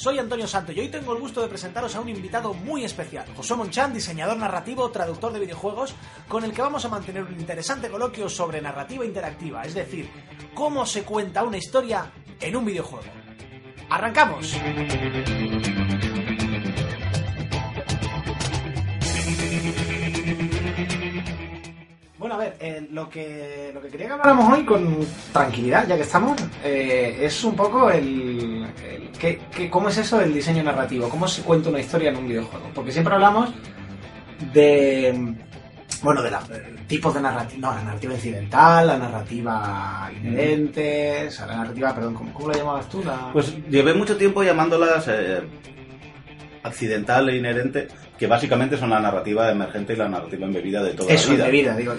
Soy Antonio Santo y hoy tengo el gusto de presentaros a un invitado muy especial, José Monchan, diseñador narrativo, traductor de videojuegos, con el que vamos a mantener un interesante coloquio sobre narrativa interactiva, es decir, cómo se cuenta una historia en un videojuego. ¡Arrancamos! Bueno, a ver, eh, lo, que, lo que quería que habláramos hoy con tranquilidad, ya que estamos, eh, es un poco el, el ¿qué, qué- cómo es eso del diseño narrativo, cómo se cuenta una historia en un videojuego. Porque siempre hablamos de, bueno, de los tipos de narrativa, no, la narrativa incidental, la narrativa inherente, o sea, la narrativa, perdón, ¿cómo, cómo la llamabas tú? La... Pues llevé mucho tiempo llamándolas eh, accidental e inherente, que básicamente son la narrativa emergente y la narrativa embebida de toda eso, la vida. de vida, digo.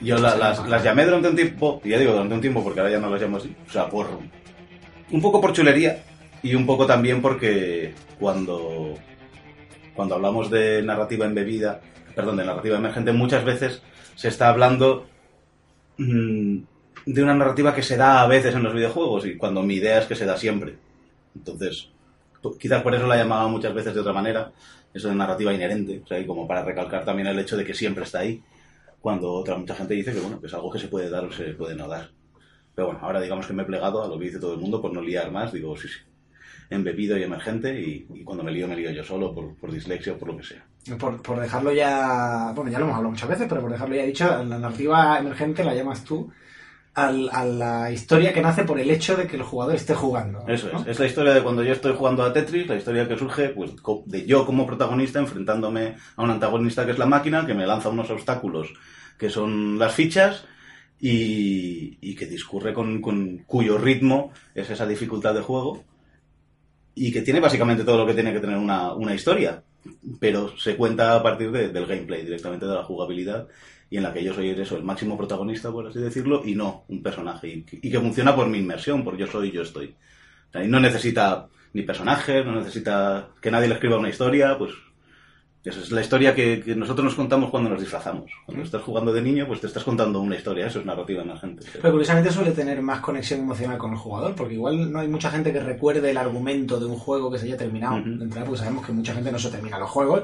Yo la- las, las llamé durante un tiempo, y ya digo durante un tiempo porque ahora ya no las llamo así, o sea, por un poco por chulería y un poco también porque cuando, cuando hablamos de narrativa embebida, perdón, de narrativa emergente, muchas veces se está hablando mm, de una narrativa que se da a veces en los videojuegos y cuando mi idea es que se da siempre. Entonces, quizás por eso la llamaba muchas veces de otra manera, eso de narrativa inherente, o sea, y como para recalcar también el hecho de que siempre está ahí, cuando otra mucha gente dice que bueno, que es algo que se puede dar o se puede no dar. Pero bueno, ahora digamos que me he plegado a lo que dice todo el mundo por no liar más, digo, sí, sí, embebido y emergente y, y cuando me lío, me lío yo solo por, por dislexia o por lo que sea. Por, por dejarlo ya, bueno, ya lo hemos hablado muchas veces, pero por dejarlo ya dicho, la narrativa emergente la llamas tú al- a la historia que nace por el hecho de que el jugador esté jugando. Eso es, es la historia de cuando yo estoy jugando a Tetris, la historia que surge pues, de yo como protagonista enfrentándome a un antagonista que es la máquina, que me lanza unos obstáculos que son las fichas y, y que discurre con, con cuyo ritmo es esa dificultad de juego y que tiene básicamente todo lo que tiene que tener una, una historia, pero se cuenta a partir de- del gameplay, directamente de la jugabilidad y en la que yo soy eso, el máximo protagonista, por así decirlo, y no un personaje, y, que- y que funciona por mi inmersión, por yo soy, yo estoy. O sea, y no necesita ni personajes, no necesita que nadie le escriba una historia, pues esa es la historia que, que nosotros nos contamos cuando nos disfrazamos. Cuando estás jugando de niño, pues te estás contando una historia, eso es narrativa emergente. Pero curiosamente suele tener más conexión emocional con el jugador, porque igual no hay mucha gente que recuerde el argumento de un juego que se haya terminado. De entrada, porque sabemos que mucha gente no se termina los juegos,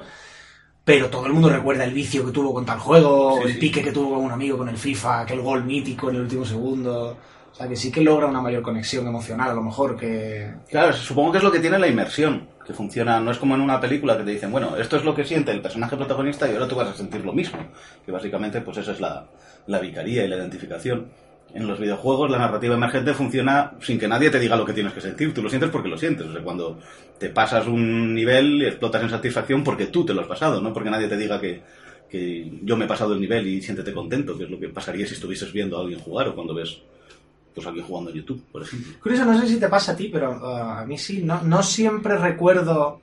pero todo el mundo recuerda el vicio que tuvo con tal juego, Sí, el sí. pique que tuvo con un amigo con el FIFA, aquel gol mítico en el último segundo. O sea, que sí que logra una mayor conexión emocional, a lo mejor, que, Claro, supongo que es lo que tiene la inmersión, que funciona, no es como en una película que te dicen, bueno, esto es lo que siente el personaje protagonista y ahora tú vas a sentir lo mismo, que básicamente pues esa es la, la vicaría y la identificación. En los videojuegos la narrativa emergente funciona sin que nadie te diga lo que tienes que sentir, tú lo sientes porque lo sientes, o sea, cuando te pasas un nivel y explotas en satisfacción porque tú te lo has pasado, no porque nadie te diga que, yo me he pasado el nivel y siéntete contento, que es lo que pasaría si estuvieses viendo a alguien jugar o cuando ves pues alguien jugando en YouTube, por ejemplo. Curioso, no sé si te pasa a ti, pero uh, a mí sí. No, no siempre recuerdo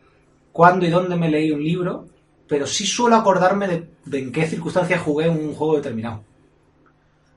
cuándo y dónde me leí un libro, pero sí suelo acordarme de, de en qué circunstancias jugué un juego determinado.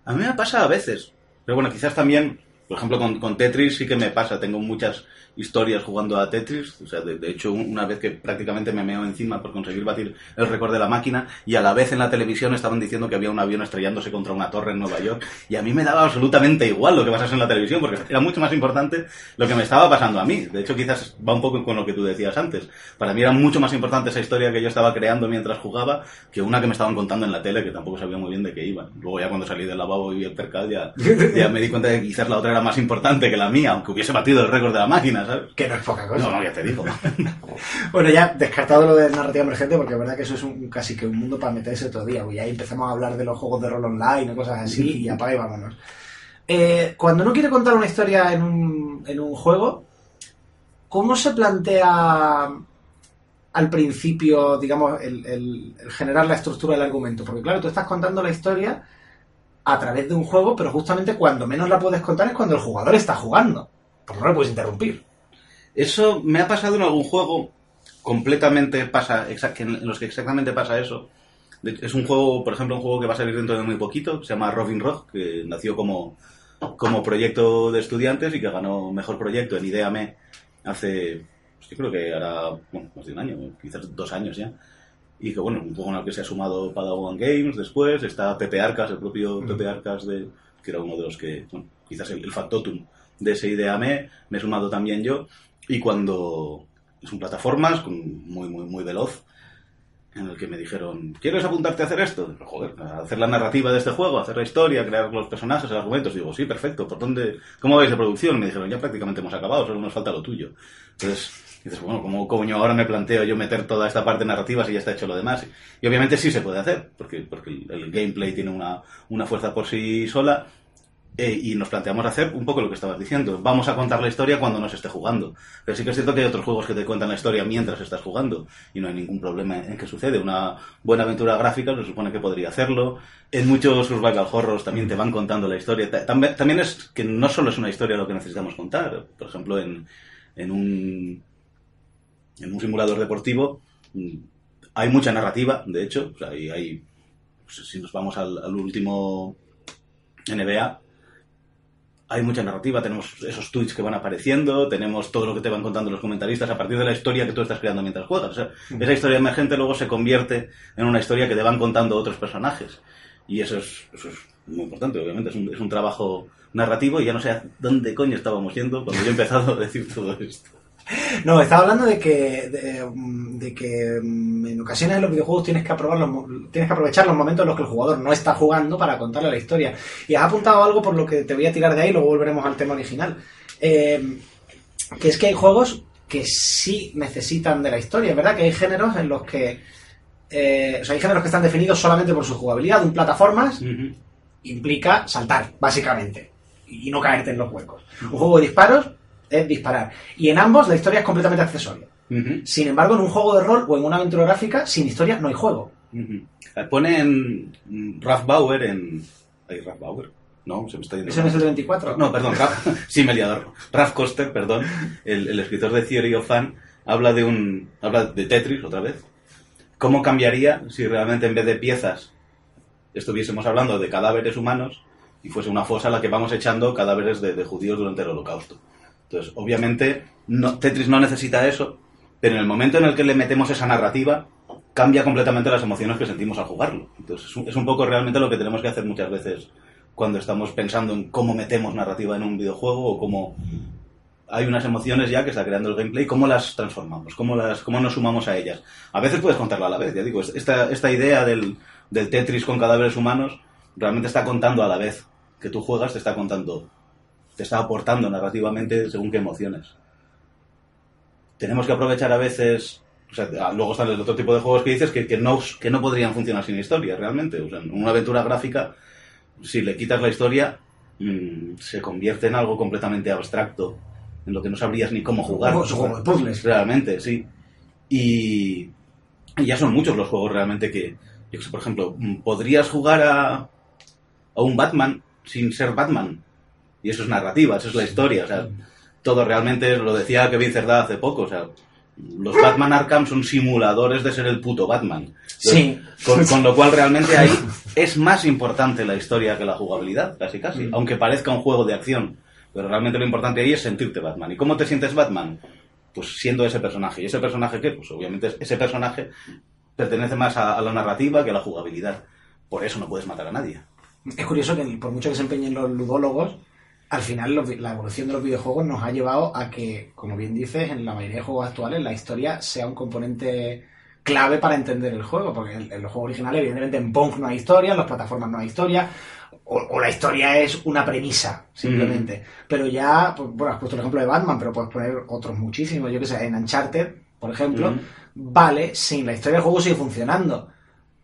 A mí me pasa a veces. Pero bueno, quizás también, por ejemplo, con, con Tetris sí que me pasa. Tengo muchas historias jugando a Tetris. O sea, de, de hecho, un- una vez que prácticamente me meo encima por conseguir batir el récord de la máquina y a la vez en la televisión estaban diciendo que había un avión estrellándose contra una torre en Nueva York. Y a mí me daba absolutamente igual lo que pasase en la televisión porque era mucho más importante lo que me estaba pasando a mí. De hecho, quizás va un poco con lo que tú decías antes. Para mí era mucho más importante esa historia que yo estaba creando mientras jugaba que una que me estaban contando en la tele que tampoco sabía muy bien de qué iba. Luego ya cuando salí del lavabo y vi el percal ya, ya me di cuenta de que quizás la otra era más importante que la mía, aunque hubiese batido el récord de la máquina, ¿sabes? Que no es poca cosa. No, no, ya te digo. Bueno, ya descartado lo de narrativa emergente, porque es verdad que eso es un, casi que un mundo para meterse otro día. Y ahí empezamos a hablar de los juegos de rol online o cosas así, y apaga y vámonos. Eh, cuando uno quiere contar una historia en un, en un juego, ¿cómo se plantea al principio, digamos, el, el- el generar la estructura del argumento? Porque claro, tú estás contando la historia a través de un juego, pero justamente cuando menos la puedes contar es cuando el jugador está jugando. Porque no le puedes interrumpir. Eso me ha pasado en algún juego completamente pasa, en los que exactamente pasa eso. Es un juego, por ejemplo, un juego que va a salir dentro de muy poquito, se llama Robin Rock, que nació como, como proyecto de estudiantes y que ganó mejor proyecto en IDEAME hace, pues, yo creo que ahora, bueno, más de un año, quizás dos años ya. Y que bueno, un juego en el que se ha sumado Padawan Games después, está Pepe Arcas, el propio Pepe Arcas, de, que era uno de los que, bueno, quizás el, el factotum de ese IDEAME, me he sumado también yo, y cuando es un plataformas con- muy, muy, muy veloz, en el que me dijeron, ¿quieres apuntarte a hacer esto? Joder, a hacer la narrativa de este juego, a hacer la historia, crear los personajes, los argumentos. Digo, sí, perfecto. ¿Por dónde? ¿Cómo vais de producción? Me dijeron, ya prácticamente hemos acabado, solo nos falta lo tuyo. Entonces, dices, bueno, ¿cómo coño ahora me planteo yo meter toda esta parte narrativa si ya está hecho lo demás? Y obviamente sí se puede hacer, porque, porque el, gameplay tiene una, una fuerza por sí sola. eh, y nos planteamos hacer un poco lo que estabas diciendo. Vamos a contar la historia cuando nos esté jugando. Pero sí que es cierto que hay otros juegos que te cuentan la historia mientras estás jugando. Y no hay ningún problema en que sucede. Una buena aventura gráfica se supone que podría hacerlo. En muchos survival horrors también te van contando la historia. Ta- También, también es que no solo es una historia lo que necesitamos contar. Por ejemplo, en, en un en un simulador deportivo mm, hay mucha narrativa, de hecho. O sea, hay, hay- pues, si nos vamos al, al último NBA, hay mucha narrativa, tenemos esos tweets que van apareciendo, tenemos todo lo que te van contando los comentaristas a partir de la historia que tú estás creando mientras juegas. O sea, esa historia emergente luego se convierte en una historia que te van contando otros personajes. Y eso es, eso es muy importante, obviamente. Es un, es un trabajo narrativo y ya no sé a dónde coño estábamos yendo cuando yo he empezado a decir todo esto. No, estaba hablando de que, de, mm, de que mm, en ocasiones en los videojuegos tienes que, aprobar los tienes que aprovechar los momentos en los que el jugador no está jugando para contarle la historia. Y has apuntado algo por lo que te voy a tirar de ahí y luego volveremos al tema original. Eh, que es que hay juegos que sí necesitan de la historia, es verdad que hay géneros en los que... eh, o sea, hay géneros que están definidos solamente por su jugabilidad. Un plataformas implica saltar, básicamente, y no caerte en los huecos. Un juego de disparos es disparar. Y en ambos la historia es completamente accesoria. Sin embargo, en un juego de rol o en una aventura gráfica, sin historia no hay juego. Ujú. Eh, Pone en mm, Ralph Bauer en... ¿Hay Ralph Bauer? No, se me está yendo. ¿Ese no es el de 24? No, perdón, Ralph, sí me he liado. Ralph Koster, perdón, el, el escritor de Theory of Fun, habla de un habla de Tetris otra vez. ¿Cómo cambiaría si realmente en vez de piezas estuviésemos hablando de cadáveres humanos y fuese una fosa a la que vamos echando cadáveres de, de judíos durante el holocausto? Entonces, obviamente, Tetris no necesita eso, pero en el momento en el que le metemos esa narrativa, cambia completamente las emociones que sentimos al jugarlo. Entonces, es un, poco realmente lo que tenemos que hacer muchas veces cuando estamos pensando en cómo metemos narrativa en un videojuego o cómo hay unas emociones ya que está creando el gameplay, cómo las transformamos, cómo, las, cómo nos sumamos a ellas. A veces puedes contarla a la vez, ya digo, esta, esta idea del, del Tetris con cadáveres humanos realmente está contando a la vez que tú juegas, te está contando, te está aportando narrativamente según qué emociones. Tenemos que aprovechar a veces, o sea, ah, luego están el otro tipo de juegos que dices que, que, no, que no podrían funcionar sin historia, realmente. O sea, en una aventura gráfica, si le quitas la historia, mmm, se convierte en algo completamente abstracto, en lo que no sabrías ni cómo jugar. Es un juego de puzzles. Realmente, sí. Y, y ya son muchos los juegos realmente que, yo sé, por ejemplo, mm, podrías jugar a, a un Batman sin ser Batman. Y eso es narrativa, eso es la historia. O sea, todo realmente, lo decía Kevin Cerdá hace poco, o sea, los Batman Arkham son simuladores de ser el puto Batman. Sí. Con, con lo cual realmente ahí es más importante la historia que la jugabilidad, casi casi. Mm. Aunque parezca un juego de acción. Pero realmente lo importante ahí es sentirte Batman. ¿Y cómo te sientes Batman? Pues siendo ese personaje. ¿Y ese personaje qué? Pues obviamente ese personaje pertenece más a, a la narrativa que a la jugabilidad. Por eso no puedes matar a nadie. Es curioso que por mucho que se empeñen los ludólogos, al final los- la evolución de los videojuegos nos ha llevado a que, como bien dices, en la mayoría de juegos actuales la historia sea un componente clave para entender el juego, porque en, en los juegos originales, evidentemente, en Pong no hay historia, en las plataformas no hay historia, o, o la historia es una premisa, simplemente. Pero ya, pues, bueno, has puesto el ejemplo de Batman, pero puedes poner otros muchísimos, yo que sé, en Uncharted, por ejemplo, vale, sin la historia del juego sigue funcionando.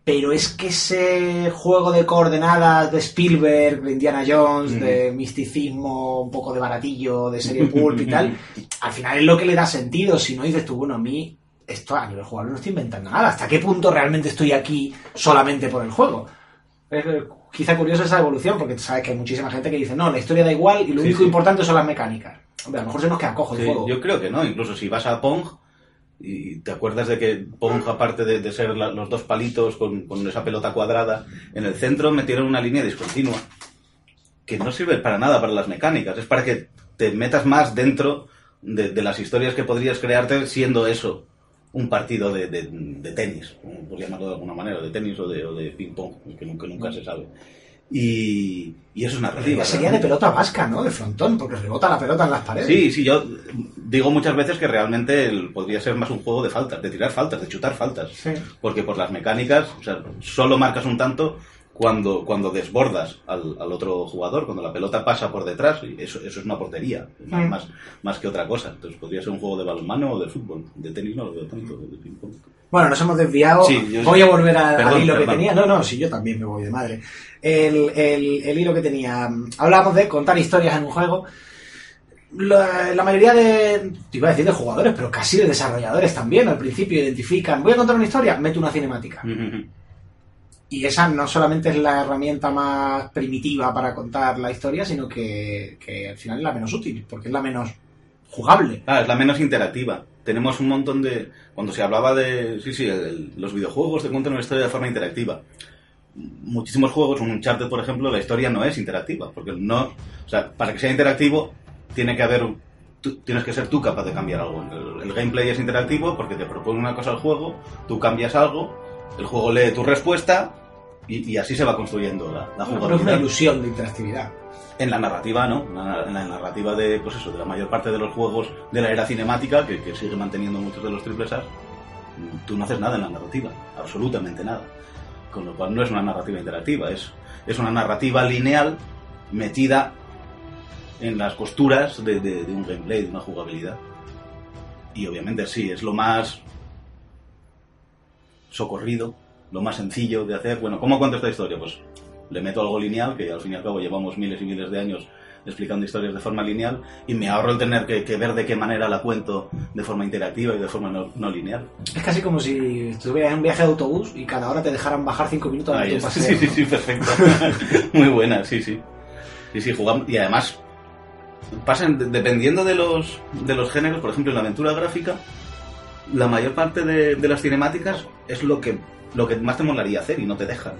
Pero es que ese juego de coordenadas de Spielberg, de Indiana Jones, Mm. de misticismo, un poco de baratillo, de serie pulp y tal, al final es lo que le da sentido. Si no dices tú, bueno, a mí esto a nivel jugador no estoy inventando nada. ¿Hasta qué punto realmente estoy aquí solamente por el juego? Es eh, quizá curiosa esa evolución, porque sabes que hay muchísima gente que dice, no, la historia da igual y lo Sí, único sí. importante son las mecánicas. Hombre, a lo mejor se nos queda cojo el juego. yo creo que no, incluso si vas a Pong y te acuerdas de que Pong, aparte de, ser la- los dos palitos con, esa pelota cuadrada, en el centro metieron una línea discontinua que no sirve para nada para las mecánicas, es para que te metas más dentro de, las historias que podrías crearte siendo eso un partido de, tenis, por llamarlo de alguna manera, de tenis o de, o de ping-pong, que nunca, nunca se sabe. Y, y eso es narrativa. Sería de pelota vasca, ¿no? De frontón, porque rebota la pelota en las paredes. Sí, sí, yo digo muchas veces que realmente podría ser más un juego de faltas, de tirar faltas, de chutar faltas. Sí. Porque por las mecánicas, o sea, solo marcas un tanto cuando, cuando desbordas al, al otro jugador, cuando la pelota pasa por detrás, eso, eso es una portería, más, Mm. más, más que otra cosa. Entonces podría ser un juego de balonmano o de fútbol. De tenis no lo veo tanto, de ping-pong. Bueno, nos hemos desviado. Sí, yo- voy a volver a- Perdón, al hilo que perdón. tenía. No, no, sí, yo también me voy de madre. El, el- el hilo que tenía. Hablábamos de contar historias en un juego. La, la mayoría de. Te iba a decir de jugadores, pero casi de desarrolladores también. Al principio identifican. Voy a contar una historia, meto una cinemática. Y esa no solamente es la herramienta más primitiva para contar la historia, sino que, que al final es la menos útil, porque es la menos jugable. Ah, es la menos interactiva. Tenemos un montón de... Cuando se hablaba de... Sí, sí, el- los videojuegos te cuentan una historia de forma interactiva. Muchísimos juegos, un Uncharted, por ejemplo, la historia no es interactiva. Porque no... O sea, para que sea interactivo, tiene que haber... tú- tienes que ser tú capaz de cambiar algo. El, el gameplay es interactivo porque te propone una cosa al juego, tú cambias algo, el juego lee tu respuesta y, y así se va construyendo la, la No es una jugabilidad. ilusión de interactividad. En la narrativa, ¿no? En la, narrativa de, pues eso, de la mayor parte de los juegos de la era cinemática, que, que sigue manteniendo muchos de los triples A, tú no haces nada en la narrativa, absolutamente nada. Con lo cual no es una narrativa interactiva, es, es una narrativa lineal metida en las costuras de, de- de un gameplay, de una jugabilidad. Y obviamente sí, es lo más socorrido, lo más sencillo de hacer. Bueno, ¿cómo cuento esta historia? Pues le meto algo lineal, que al fin y al cabo llevamos miles y miles de años explicando historias de forma lineal, y me ahorro el tener que, que ver de qué manera la cuento de forma interactiva y de forma no, no lineal. Es casi como si estuvieras en un viaje de autobús y cada hora te dejaran bajar cinco minutos de tu paseo. Sí, sí, sí, perfecto. Muy buena, sí, sí. Sí, sí, jugamos. Y además, pasan, de- dependiendo de los, de los géneros, por ejemplo, en la aventura gráfica, la mayor parte de, de las cinemáticas es lo que, lo que más te molaría hacer y no te dejan.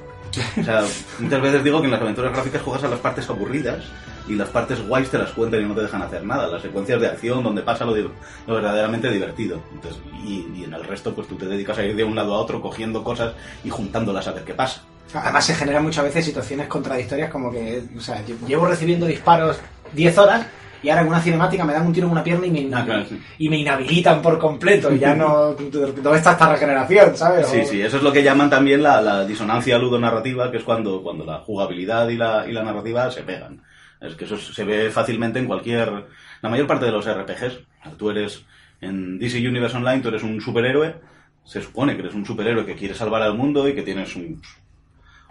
O sea, muchas veces digo que en las aventuras gráficas juegas a las partes aburridas y las partes guays te las cuentan y no te dejan hacer nada. Las secuencias de acción donde pasa lo, lo verdaderamente divertido. Entonces, y, y en el resto, pues tú te dedicas a ir de un lado a otro cogiendo cosas y juntándolas a ver qué pasa. Además se generan muchas veces situaciones contradictorias como que, o sea, lle- llevo recibiendo disparos 10 horas y ahora en una cinemática me dan un tiro en una pierna y me, Ah, claro, sí. y me inhabilitan por completo y ya no... ¿Dónde está esta regeneración, sabes? Sí, O- sí, eso es lo que llaman también la, la disonancia ludonarrativa, que es cuando, cuando la jugabilidad y la, y la narrativa se pegan. Es que eso se ve fácilmente en cualquier... La mayor parte de los RPGs. Tú eres en DC Universe Online, tú eres un superhéroe. Se supone que eres un superhéroe que quiere salvar al mundo y que tienes un-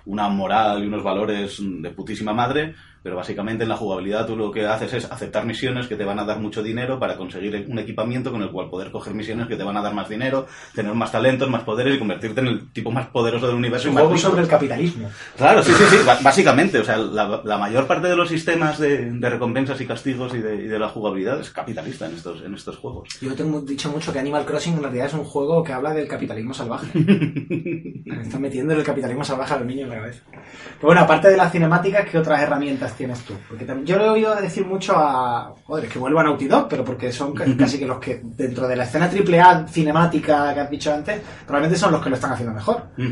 una moral y unos valores de putísima madre, pero básicamente en la jugabilidad tú lo que haces es aceptar misiones que te van a dar mucho dinero para conseguir un equipamiento con el cual poder coger misiones que te van a dar más dinero, tener más talentos, más poderes y convertirte en el tipo más poderoso del universo. un juego rico. sobre el capitalismo. Claro, sí, sí, sí, básicamente, o sea, la, la mayor parte de los sistemas de, de recompensas y castigos y de, y de la jugabilidad es capitalista en estos, en estos juegos. Yo tengo dicho mucho que Animal Crossing en realidad es un juego que habla del capitalismo salvaje. Me están metiendo el capitalismo salvaje a los niños en la cabeza. Pero bueno, aparte de las cinemáticas, ¿qué otras herramientas tienes tú? Porque también, yo le he oído decir mucho a... Joder, es que vuelvan a Naughty Dog, pero porque son ca- casi que los que, dentro de la escena AAA cinemática que has dicho antes, probablemente son los que lo están haciendo mejor. Sí,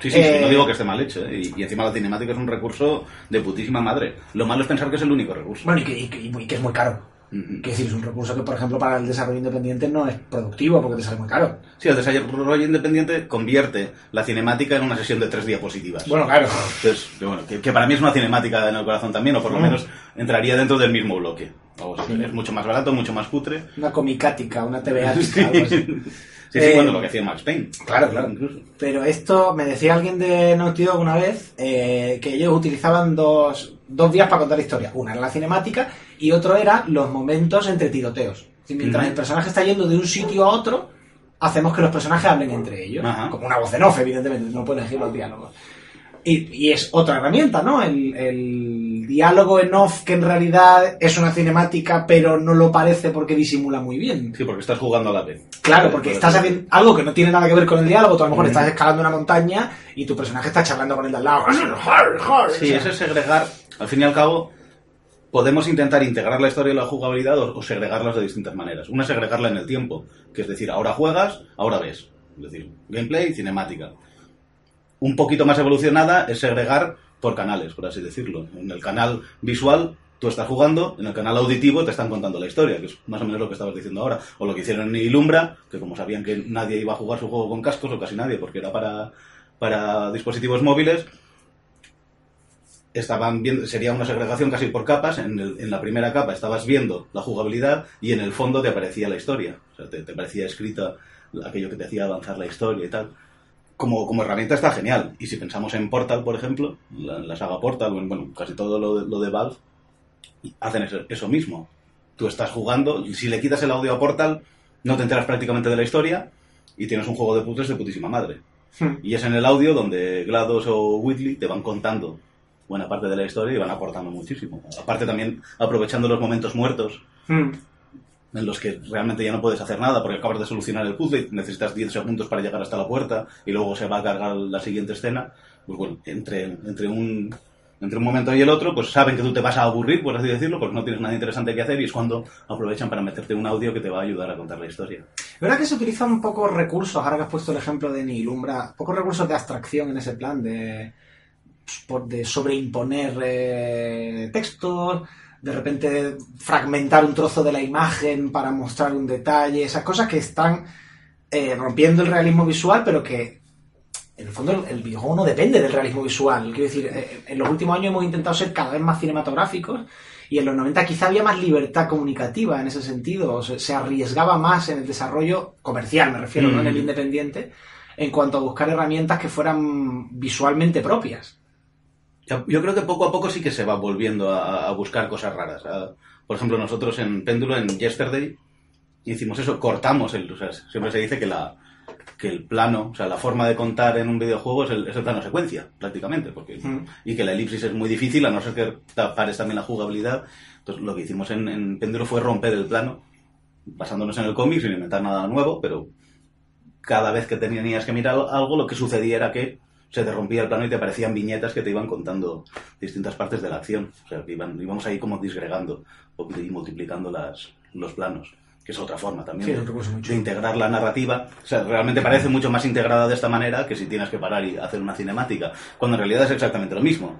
sí, sí, Eh, no digo que esté mal hecho, ¿eh? y, y encima la cinemática es un recurso de putísima madre. Lo malo es pensar que es el único recurso. Bueno, y que, y que- y que es muy caro. Ujú. Quiero decir, es un recurso que, por ejemplo, para el desarrollo independiente no es productivo porque te sale muy caro. Sí, el desarrollo independiente convierte la cinemática en una sesión de tres diapositivas. Bueno, claro. Entonces, que, bueno, que, que para mí es una cinemática en el corazón también, o por lo menos entraría dentro del mismo bloque. O sea, Es mucho más barato, mucho más cutre. Una comicática, una TVA, Sí, algo así. sí, sí, Eh, bueno, lo que hacía Max Payne. Claro, claro. Incluso. Pero esto, me decía alguien de Naughty Dog una vez, eh, que ellos utilizaban dos, dos vías para contar la historia. Una era la cinemática y otro era los momentos entre tiroteos. Mientras Ujú. el personaje está yendo de un sitio a otro, hacemos que los personajes hablen entre ellos. Ajá. Como una voz en off, evidentemente, no puedes elegir los diálogos. Y, y es otra herramienta, ¿no? El, el diálogo en off que en realidad es una cinemática, pero no lo parece porque disimula muy bien. Sí, porque estás jugando a la vez. Claro, porque estás haciendo algo que no tiene nada que ver con el diálogo. Tú a lo mejor Mm. estás escalando una montaña y tu personaje está charlando con el de al lado. Sí, eso es segregar. Al fin y al cabo, podemos intentar integrar la historia y la jugabilidad o, segregarlas de distintas maneras. Una es segregarla en el tiempo, que es decir, ahora juegas, ahora ves. Es decir, gameplay cinemática. Un poquito más evolucionada es segregar por canales, por así decirlo. En el canal visual tú estás jugando, en el canal auditivo te están contando la historia, que es más o menos lo que estabas diciendo ahora. O lo que hicieron en Ilumbra, que como sabían que nadie iba a jugar su juego con cascos, o casi nadie, porque era para, para dispositivos móviles, estaban viendo, sería una segregación casi por capas. En, el- en la primera capa estabas viendo la jugabilidad y en el fondo te aparecía la historia. O sea, te, te parecía escrita aquello que te hacía avanzar la historia y tal. Como, como herramienta está genial. Y si pensamos en Portal, por ejemplo, la, la saga Portal, bueno, casi todo lo de, lo de Valve, hacen eso, eso mismo. Tú estás jugando, y si le quitas el audio a Portal, no te enteras prácticamente de la historia y tienes un juego de puzzles de putísima madre. Hmm. Y es en el audio donde GLaDOS o Whitley te van contando buena parte de la historia y van aportando muchísimo. Aparte también aprovechando los momentos muertos Hmm. en los que realmente ya no puedes hacer nada porque acabas de solucionar el puzzle y necesitas 10 segundos para llegar hasta la puerta y luego se va a cargar la siguiente escena. Pues bueno, entre, entre un entre un momento y el otro, pues saben que tú te vas a aburrir, por así decirlo, porque no tienes nada interesante que hacer y es cuando aprovechan para meterte un audio que te va a ayudar a contar la historia. Verdad que se utilizan pocos recursos, ahora que has puesto el ejemplo de Nilumbra, pocos recursos de abstracción en ese plan, de, por- de sobreimponer eh, textos, de repente fragmentar un trozo de la imagen para mostrar un detalle, esas cosas que están eh, rompiendo el realismo visual, pero que en el fondo el, el videojuego no depende del realismo visual. Quiero decir, eh, en los últimos años hemos intentado ser cada vez más cinematográficos y en los 90 quizá había más libertad comunicativa en ese sentido, o se, se arriesgaba más en el desarrollo comercial, me refiero, no en el Mm. independiente, en cuanto a buscar herramientas que fueran visualmente propias. Yo creo que poco a poco sí que se va volviendo a, a buscar cosas raras. A- por ejemplo, nosotros en Péndulo, en Yesterday, hicimos eso, cortamos el... O sea, siempre se dice que la que el plano, o sea, la forma de contar en un videojuego es el, es el plano secuencia, prácticamente, porque Mm. y que la elipsis es muy difícil, a no ser que tapares también la jugabilidad. Entonces, lo que hicimos en, en Péndulo fue romper el plano, basándonos en el cómic, sin inventar nada nuevo, pero cada vez que tenías que mirar algo, lo que sucedía era que se te rompía el plano y te aparecían viñetas que te iban contando distintas partes de la acción. O sea, que iban, íbamos ahí como disgregando y multiplicando las, los planos, que es otra forma también Sí, de, de integrar la narrativa. O sea, realmente parece mucho más integrada de esta manera que si tienes que parar y hacer una cinemática, cuando en realidad es exactamente lo mismo.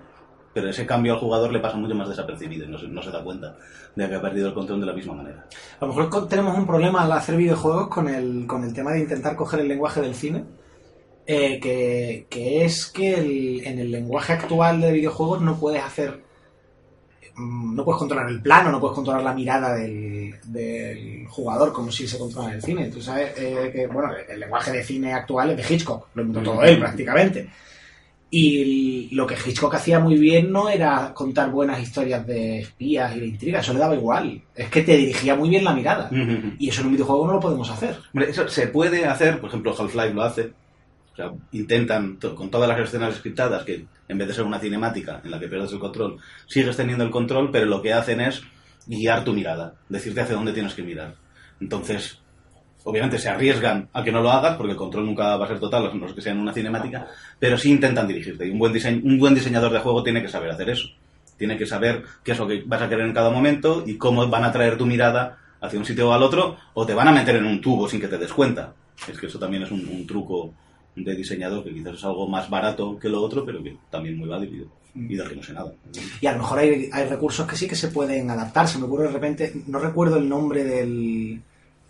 Pero ese cambio al jugador le pasa mucho más desapercibido y no se, no se da cuenta de que ha perdido el control de la misma manera. A lo mejor tenemos un problema al hacer videojuegos con el, con el tema de intentar coger el lenguaje del cine, eh, que, que es que el- en el lenguaje actual de videojuegos no puedes hacer, mm, no puedes controlar el plano, no puedes controlar la mirada del, del jugador como si se controla en el cine. Tú sabes eh, que, bueno, el lenguaje de cine actual es de Hitchcock, lo inventó todo él prácticamente. Y lo que Hitchcock hacía muy bien no era contar buenas historias de espías y de intrigas, eso le daba igual. Es que te dirigía muy bien la mirada. Y eso en un videojuego no lo podemos hacer. Hombre, eso se puede hacer, por ejemplo, Half-Life lo hace. Intentan, con todas las escenas scriptadas, que en vez de ser una cinemática en la que pierdes el control, sigues teniendo el control, pero lo que hacen es guiar tu mirada, decirte hacia dónde tienes que mirar. Entonces, obviamente se arriesgan a que no lo hagas, porque el control nunca va a ser total, a no ser que sea en una cinemática, pero sí intentan dirigirte. Y un buen, diseño, un buen diseñador de juego tiene que saber hacer eso. Tiene que saber qué es lo que vas a querer en cada momento y cómo van a traer tu mirada hacia un sitio o al otro, o te van a meter en un tubo sin que te des cuenta. Es que eso también es un truco de diseñador que quizás es algo más barato que lo otro, pero que también muy válido y que no sé nada. Y a lo mejor hay, hay recursos que sí que se pueden adaptar. Se me ocurre de repente, no recuerdo el nombre del,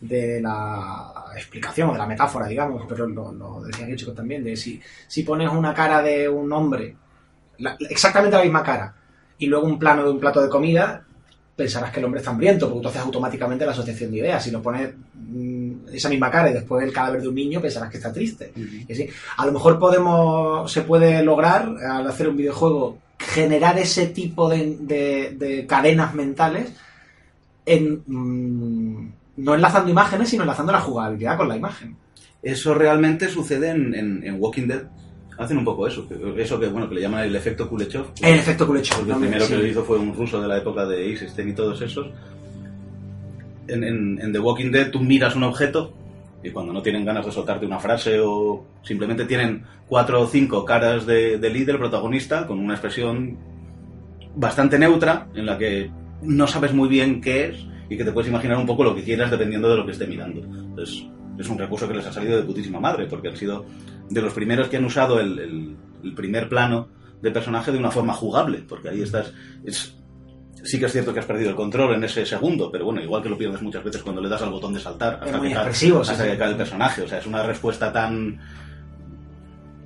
de la explicación o de la metáfora, digamos, pero lo, lo decían chicos también, de si, si pones una cara de un hombre, exactamente la misma cara, y luego un plano de un plato de comida, pensarás que el hombre está hambriento, porque tú haces automáticamente la asociación de ideas. Si lo pones mm, esa misma cara y después el cadáver de un niño, pensarás que está triste. Y así, a lo mejor podemos, se puede lograr, al hacer un videojuego, generar ese tipo de, de- de cadenas mentales en, mm, no enlazando imágenes, sino enlazando la jugabilidad con la imagen. Eso realmente sucede en, en- en Walking Dead. Hacen un poco eso, que- eso que bueno que le llaman el efecto Kuleshov. El efecto ¿no? el primero Sí. que lo hizo fue un ruso de la época de Eisenstein y todos esos. En, en- en The Walking Dead tú miras un objeto y cuando no tienen ganas de soltarte una frase o simplemente tienen cuatro o cinco caras de, de líder protagonista con una expresión bastante neutra en la que no sabes muy bien qué es y que te puedes imaginar un poco lo que quieras dependiendo de lo que esté mirando. Entonces, es un recurso que les ha salido de putísima madre porque han sido de los primeros que han usado el, el- el primer plano de personaje de una forma jugable, porque ahí estás... Es, sí que es cierto que has perdido el control en ese segundo, pero bueno, igual que lo pierdes muchas veces cuando le das al botón de saltar Es hasta, muy que, cae, expresivo, sí, hasta sí. que cae el personaje. O sea, es una respuesta tan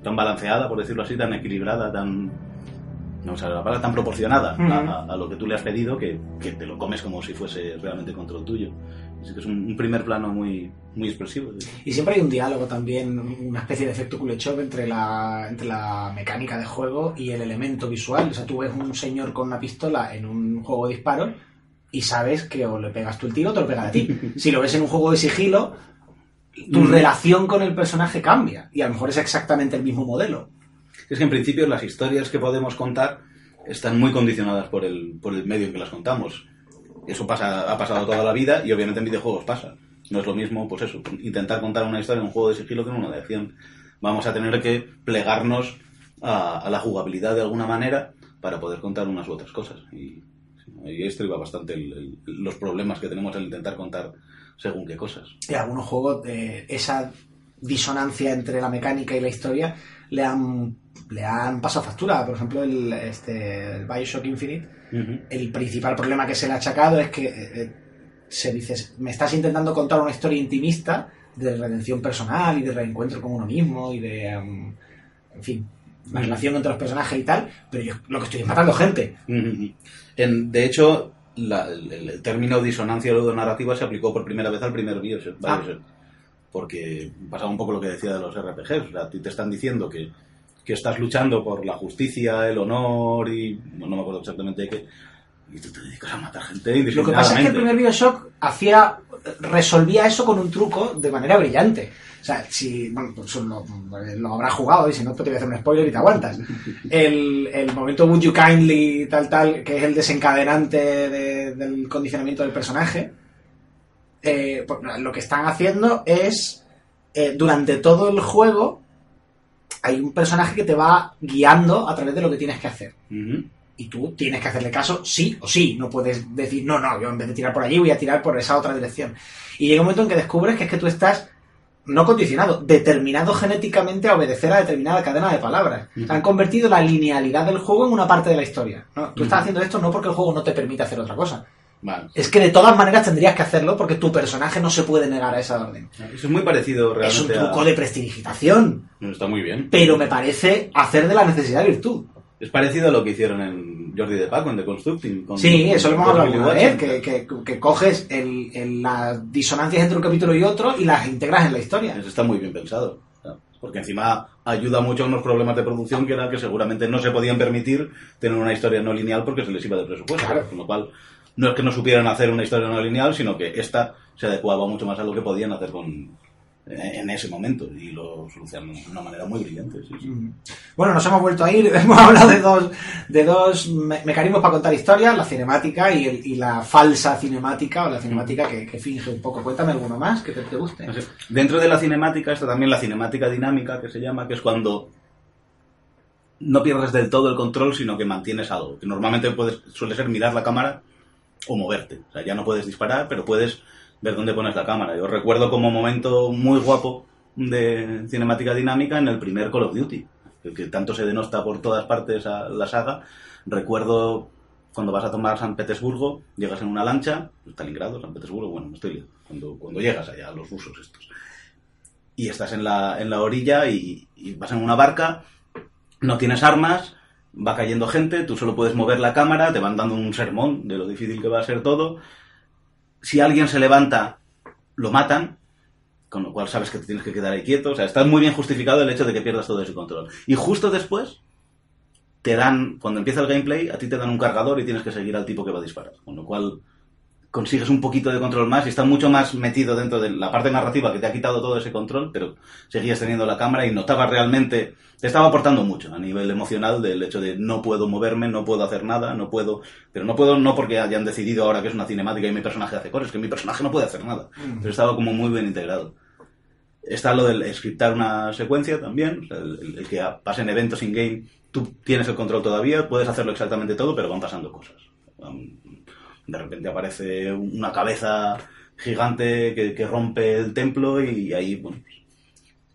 tan balanceada, por decirlo así, tan equilibrada, tan o sea, la palabra tan proporcionada a- Ujú. a, a lo que tú le has pedido que, que te lo comes como si fuese realmente control tuyo. Así que es un, un primer plano muy, muy expresivo. Y siempre hay un diálogo también, una especie de efecto Kuleshov entre la, entre la mecánica de juego y el elemento visual. O sea, tú ves un señor con una pistola en un juego de disparos y sabes que o le pegas tú el tiro o te lo pega a ti. Si lo ves en un juego de sigilo, tu Mm. relación con el personaje cambia y a lo mejor es exactamente el mismo modelo. Es que en principio las historias que podemos contar están muy condicionadas por el, por el medio en que las contamos. Eso pasa, ha pasado toda la vida y obviamente en videojuegos pasa. No es lo mismo, pues eso, intentar contar una historia en un juego de sigilo que en uno de acción. Vamos a tener que plegarnos a, la jugabilidad de alguna manera para poder contar unas u otras cosas. Y, y esto iba bastante los problemas que tenemos al intentar contar según qué cosas. Y algunos juegos, eh, esa disonancia entre la mecánica y la historia le han, le han pasado factura. Por ejemplo, el, este, el Bioshock Infinite el principal problema que se le ha achacado es que eh, eh, se dice, me estás intentando contar una historia intimista de redención personal y de reencuentro con uno mismo y de, em, en fin, la relación entre los personajes y tal, pero yo lo que estoy es matando gente. En- de hecho, la- el, el término disonancia ludonarrativa se aplicó por primera vez al primer Bioshock. Ah. Porque pasaba un poco lo que decía de los RPGs. O sea, a ti te están diciendo que, que estás luchando por la justicia, el honor y. No, no me acuerdo exactamente de qué. Y tú te dedicas a matar gente Lo que pasa es que el primer Bioshock hacía, resolvía eso con un truco de manera brillante. O sea, si, bueno, pues lo, lo habrás jugado y si no, pues te voy a hacer un spoiler y te aguantas. El, el momento Would You Kindly, tal, tal, que es el desencadenante de- del condicionamiento del personaje, eh, pues, lo que están haciendo es, eh, durante todo el juego, hay un personaje que te va guiando a través de lo que tienes que hacer y tú tienes que hacerle caso sí o sí. No puedes decir, no, no, yo en vez de tirar por allí voy a tirar por esa otra dirección. Y llega un momento en que descubres que es que tú estás no condicionado, determinado genéticamente a obedecer a determinada cadena de palabras. Han convertido la linealidad del juego en una parte de la historia. ¿no? Tú estás haciendo esto no porque el juego no te permite hacer otra cosa. Vale. Es que de todas maneras tendrías que hacerlo porque tu personaje no se puede negar a esa orden. Eso es muy parecido Es un realmente truco a... de prestidigitación, Está muy bien. pero me parece hacer de la necesidad virtud. Es parecido a lo que hicieron en Jordi de Paco, en The Constructing. con- Sí, eso lo hemos hablado alguna vez, que, que- que coges el, el- las disonancias entre un capítulo y otro y las integras en la historia. Eso está muy bien pensado. Porque encima ayuda mucho a unos problemas de producción que era que seguramente no se podían permitir tener una historia no lineal porque se les iba de presupuesto. Claro. Con lo cual, no es que no supieran hacer una historia no lineal, sino que esta se adecuaba mucho más a lo que podían hacer con en ese momento y lo solucionaron de una manera muy brillante. sí, sí. Bueno, nos hemos vuelto a ir, hemos hablado de dos, de dos me- mecanismos para contar historias, la cinemática y, el- y la falsa cinemática, o la cinemática que, que finge un poco. Cuéntame alguno más que te, te guste. Dentro de la cinemática está también la cinemática dinámica, que se llama, que es cuando no pierdes del todo el control, sino que mantienes algo. Que normalmente puedes, suele ser mirar la cámara o moverte. O sea, ya no puedes disparar, pero puedes ver dónde pones la cámara. Yo recuerdo como momento muy guapo de cinemática dinámica en el primer Call of Duty, que tanto se denosta por todas partes a la saga. Recuerdo cuando vas a tomar San Petersburgo, llegas en una lancha, Stalingrado, San Petersburgo, bueno, me estoy cuando, cuando llegas allá, los rusos estos. Y estás en la, en la orilla y, y vas en una barca, no tienes armas, va cayendo gente, tú solo puedes mover la cámara, te van dando un sermón de lo difícil que va a ser todo. Si alguien se levanta, lo matan, con lo cual sabes que te tienes que quedar ahí quieto. O sea, está muy bien justificado el hecho de que pierdas todo ese control. Y justo después, te dan, cuando empieza el gameplay, a ti te dan un cargador y tienes que seguir al tipo que va a disparar. Con lo cual, consigues un poquito de control más y está mucho más metido dentro de la parte narrativa que te ha quitado todo ese control, pero seguías teniendo la cámara y notabas realmente, te estaba aportando mucho a nivel emocional del hecho de no puedo moverme, no puedo hacer nada, no puedo, pero no puedo no porque hayan decidido ahora que es una cinemática y mi personaje hace cosas, que mi personaje no puede hacer nada, pero estaba como muy bien integrado. Está lo del scriptar una secuencia también, o sea, el, el que pasen eventos in-game, tú tienes el control todavía, puedes hacerlo exactamente todo, pero van pasando cosas. De repente aparece una cabeza gigante que, que rompe el templo y ahí, bueno, pues,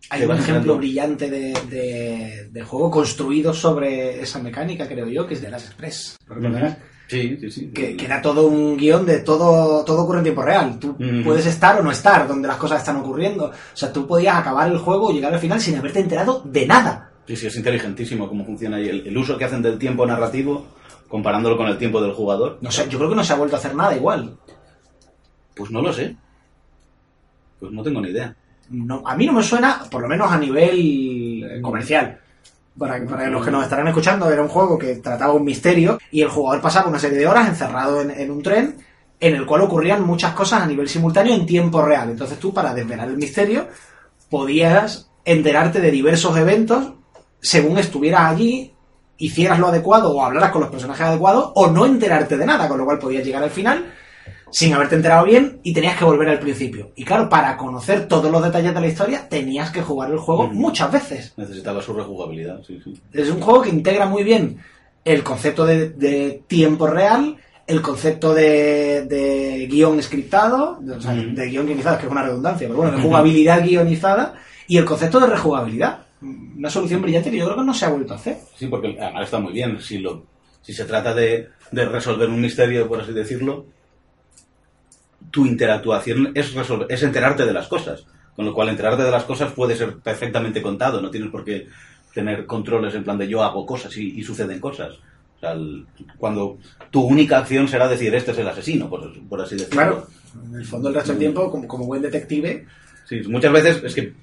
Hay un ejemplo brillante de, de- de juego construido sobre esa mecánica, creo yo, que es de las Express. Sí, sí, sí. Que, que era todo un guion de todo, todo ocurre en tiempo real. Tú puedes estar o no estar donde las cosas están ocurriendo. O sea, tú podías acabar el juego y llegar al final sin haberte enterado de nada. Sí, sí, es inteligentísimo cómo funciona ahí. El, el uso que hacen del tiempo narrativo, comparándolo con el tiempo del jugador, No sé, yo creo que no se ha vuelto a hacer nada igual. pues no lo sé. Pues no tengo ni idea. No, a mí no me suena, por lo menos a nivel eh, comercial. Para, para los que nos estarán escuchando, era un juego que trataba un misterio y el jugador pasaba una serie de horas encerrado en, en un tren en el cual ocurrían muchas cosas a nivel simultáneo en tiempo real. Entonces tú, para desvelar el misterio, podías enterarte de diversos eventos según estuvieras allí, hicieras lo adecuado o hablaras con los personajes adecuados o no enterarte de nada, con lo cual podías llegar al final sin haberte enterado bien y tenías que volver al principio. Y claro, para conocer todos los detalles de la historia tenías que jugar el juego Mm. muchas veces. Necesitaba su rejugabilidad, sí, sí. Es un juego que integra muy bien el concepto de, de tiempo real, el concepto de, de guion scriptado, de, o sea, Ujú. de guion guionizado, que es una redundancia, pero bueno, de jugabilidad guionizada, y el concepto de rejugabilidad. Una solución brillante que yo creo que no se ha vuelto a hacer. Sí, porque además está muy bien. Si, lo, si se trata de, de resolver un misterio, por así decirlo, tu interactuación es, resolver, es enterarte de las cosas. Con lo cual, enterarte de las cosas puede ser perfectamente contado. No tienes por qué tener controles en plan de yo hago cosas y, y suceden cosas. O sea, el- cuando tu única acción será decir este es el asesino, por, por así decirlo. Claro, en el fondo el resto del tiempo, como, como buen detective, Sí, muchas veces es que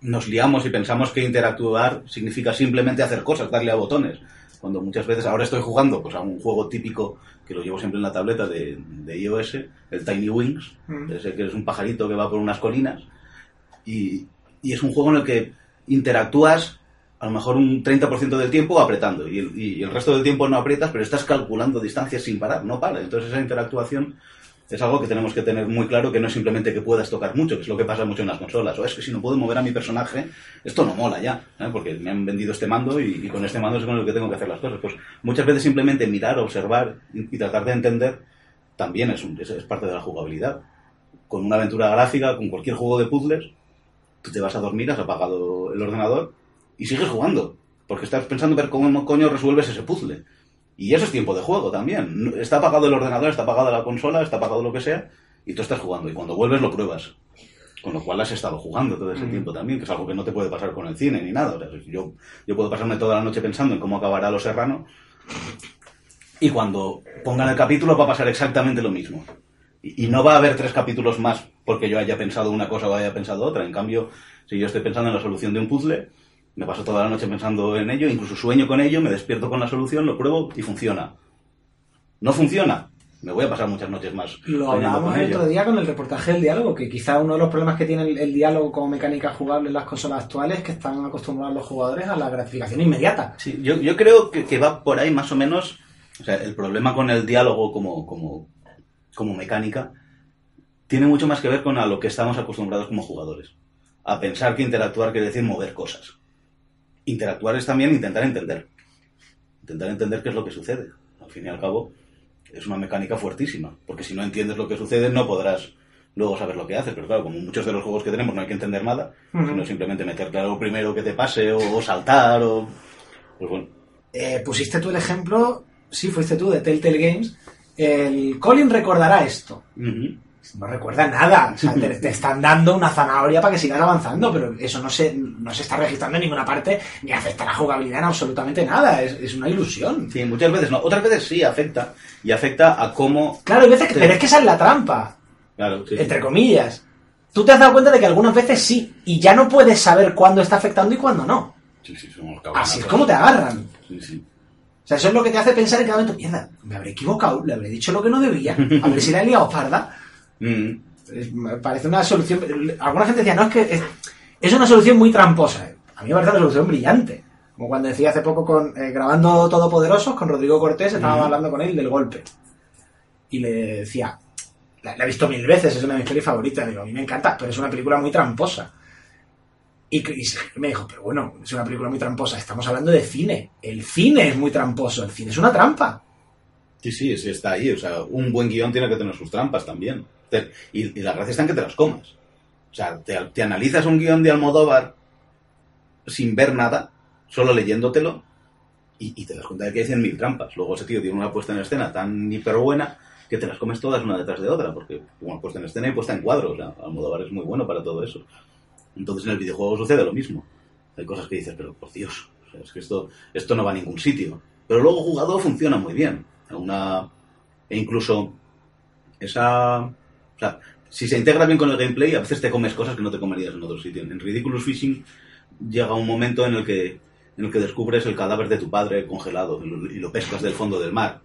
nos liamos y pensamos que interactuar significa simplemente hacer cosas, darle a botones. Cuando muchas veces, ahora estoy jugando pues, a un juego típico que lo llevo siempre en la tableta de, de iOS, el Tiny Wings, Mm. ese que es un pajarito que va por unas colinas. Y, y es un juego en el que interactúas a lo mejor un 30% del tiempo apretando y el, y el resto del tiempo no aprietas, pero estás calculando distancias sin parar, no para. Entonces esa interactuación es algo que tenemos que tener muy claro que no es simplemente que puedas tocar mucho, que es lo que pasa mucho en las consolas. O es que si no puedo mover a mi personaje, esto no mola ya, ¿eh? porque me han vendido este mando y, con este mando es con el que tengo que hacer las cosas. Pues muchas veces simplemente mirar, observar y, tratar de entender también es, un- es- es parte de la jugabilidad. Con una aventura gráfica, con cualquier juego de puzzles, tú te vas a dormir, has apagado el ordenador y sigues jugando, porque estás pensando ver cómo coño resuelves ese puzzle. Y eso es tiempo de juego también. Está apagado el ordenador, está apagada la consola, está apagado lo que sea, y tú estás jugando. Y cuando vuelves lo pruebas. Con lo cual has estado jugando todo ese tiempo también, que es algo que no te puede pasar con el cine ni nada. O sea, yo, yo puedo pasarme toda la noche pensando en cómo acabará Los Serrano, y cuando pongan el capítulo va a pasar exactamente lo mismo. Y, y no va a haber tres capítulos más porque yo haya pensado una cosa o haya pensado otra. En cambio, si yo estoy pensando en la solución de un puzzle, me paso toda la noche pensando en ello, incluso sueño con ello, me despierto con la solución, lo pruebo y funciona. No funciona, me voy a pasar muchas noches más. Lo hablábamos el otro día con el reportaje del diálogo, que quizá uno de los problemas que tiene el, el diálogo como mecánica jugable en las consolas actuales es que están acostumbrados los jugadores a la gratificación inmediata. Sí, yo, yo creo que, que va por ahí más o menos. O sea, el problema con el diálogo como, como, como mecánica tiene mucho más que ver con a lo que estamos acostumbrados como jugadores. A pensar que interactuar quiere decir mover cosas. Interactuar es también intentar entender. Intentar entender qué es lo que sucede. Al fin y al cabo, es una mecánica fuertísima. Porque si no entiendes lo que sucede, no podrás luego saber lo que haces. Pero claro, como muchos de los juegos que tenemos no hay que entender nada, sino simplemente meterte a lo primero que te pase o, o saltar o... Pues bueno. Eh, pusiste tú el ejemplo, sí, fuiste tú, de Telltale Games. El Colin recordará esto. No recuerda nada. O sea, te, te están dando una zanahoria para que sigas avanzando, pero eso no se, no se está registrando en ninguna parte ni afecta a la jugabilidad en absolutamente nada. Es, es una ilusión. Sí, muchas veces no. Otras veces sí afecta. Y afecta a cómo... Claro, hay veces que, Sí. pero es que esa es la trampa. Claro, sí, sí. entre comillas. Tú te has dado cuenta de que algunas veces sí, y ya no puedes saber cuándo está afectando y cuándo no. Sí, sí, cabronazos. Así es como te agarran. Sí, sí. sea, eso es lo que te hace pensar en cada momento, mierda, me habré equivocado, le habré dicho lo que no debía, a ver si la he liado parda. Mm. Es- me parece una solución. Alguna gente decía, no, es que es, es una solución muy tramposa. A mí me parece una solución brillante. Como cuando decía hace poco con eh, grabando Todopoderosos con Rodrigo Cortés, estaba hablando con él del golpe. Y le decía, la, la he visto mil veces, es una de mis pelis favoritas. Digo, a mí me encanta, pero es una película muy tramposa. Y, y me dijo, pero bueno, es una película muy tramposa. Estamos hablando de cine. El cine es muy tramposo. El cine es una trampa. Sí, sí, está ahí. O sea, un buen guion tiene que tener sus trampas también. Y, y la gracia está en que te las comas. O sea, te, analizas un guion de Almodóvar sin ver nada, solo leyéndotelo, y, y te das cuenta de que hay 100.000 trampas. Luego ese tío tiene una puesta en escena tan hiper buena que te las comes todas una detrás de otra, porque una puesta en escena y puesta en cuadro. O sea, Almodóvar es muy bueno para todo eso. Entonces en el videojuego sucede lo mismo. Hay cosas que dices, pero por Dios, es que esto, esto no va a ningún sitio. Pero luego jugado funciona muy bien. Una, e incluso esa... O sea, si se integra bien con el gameplay, a veces te comes cosas que no te comerías en otro sitio. En Ridiculous Fishing llega un momento en el que, en el que descubres el cadáver de tu padre congelado y lo, pescas del fondo del mar.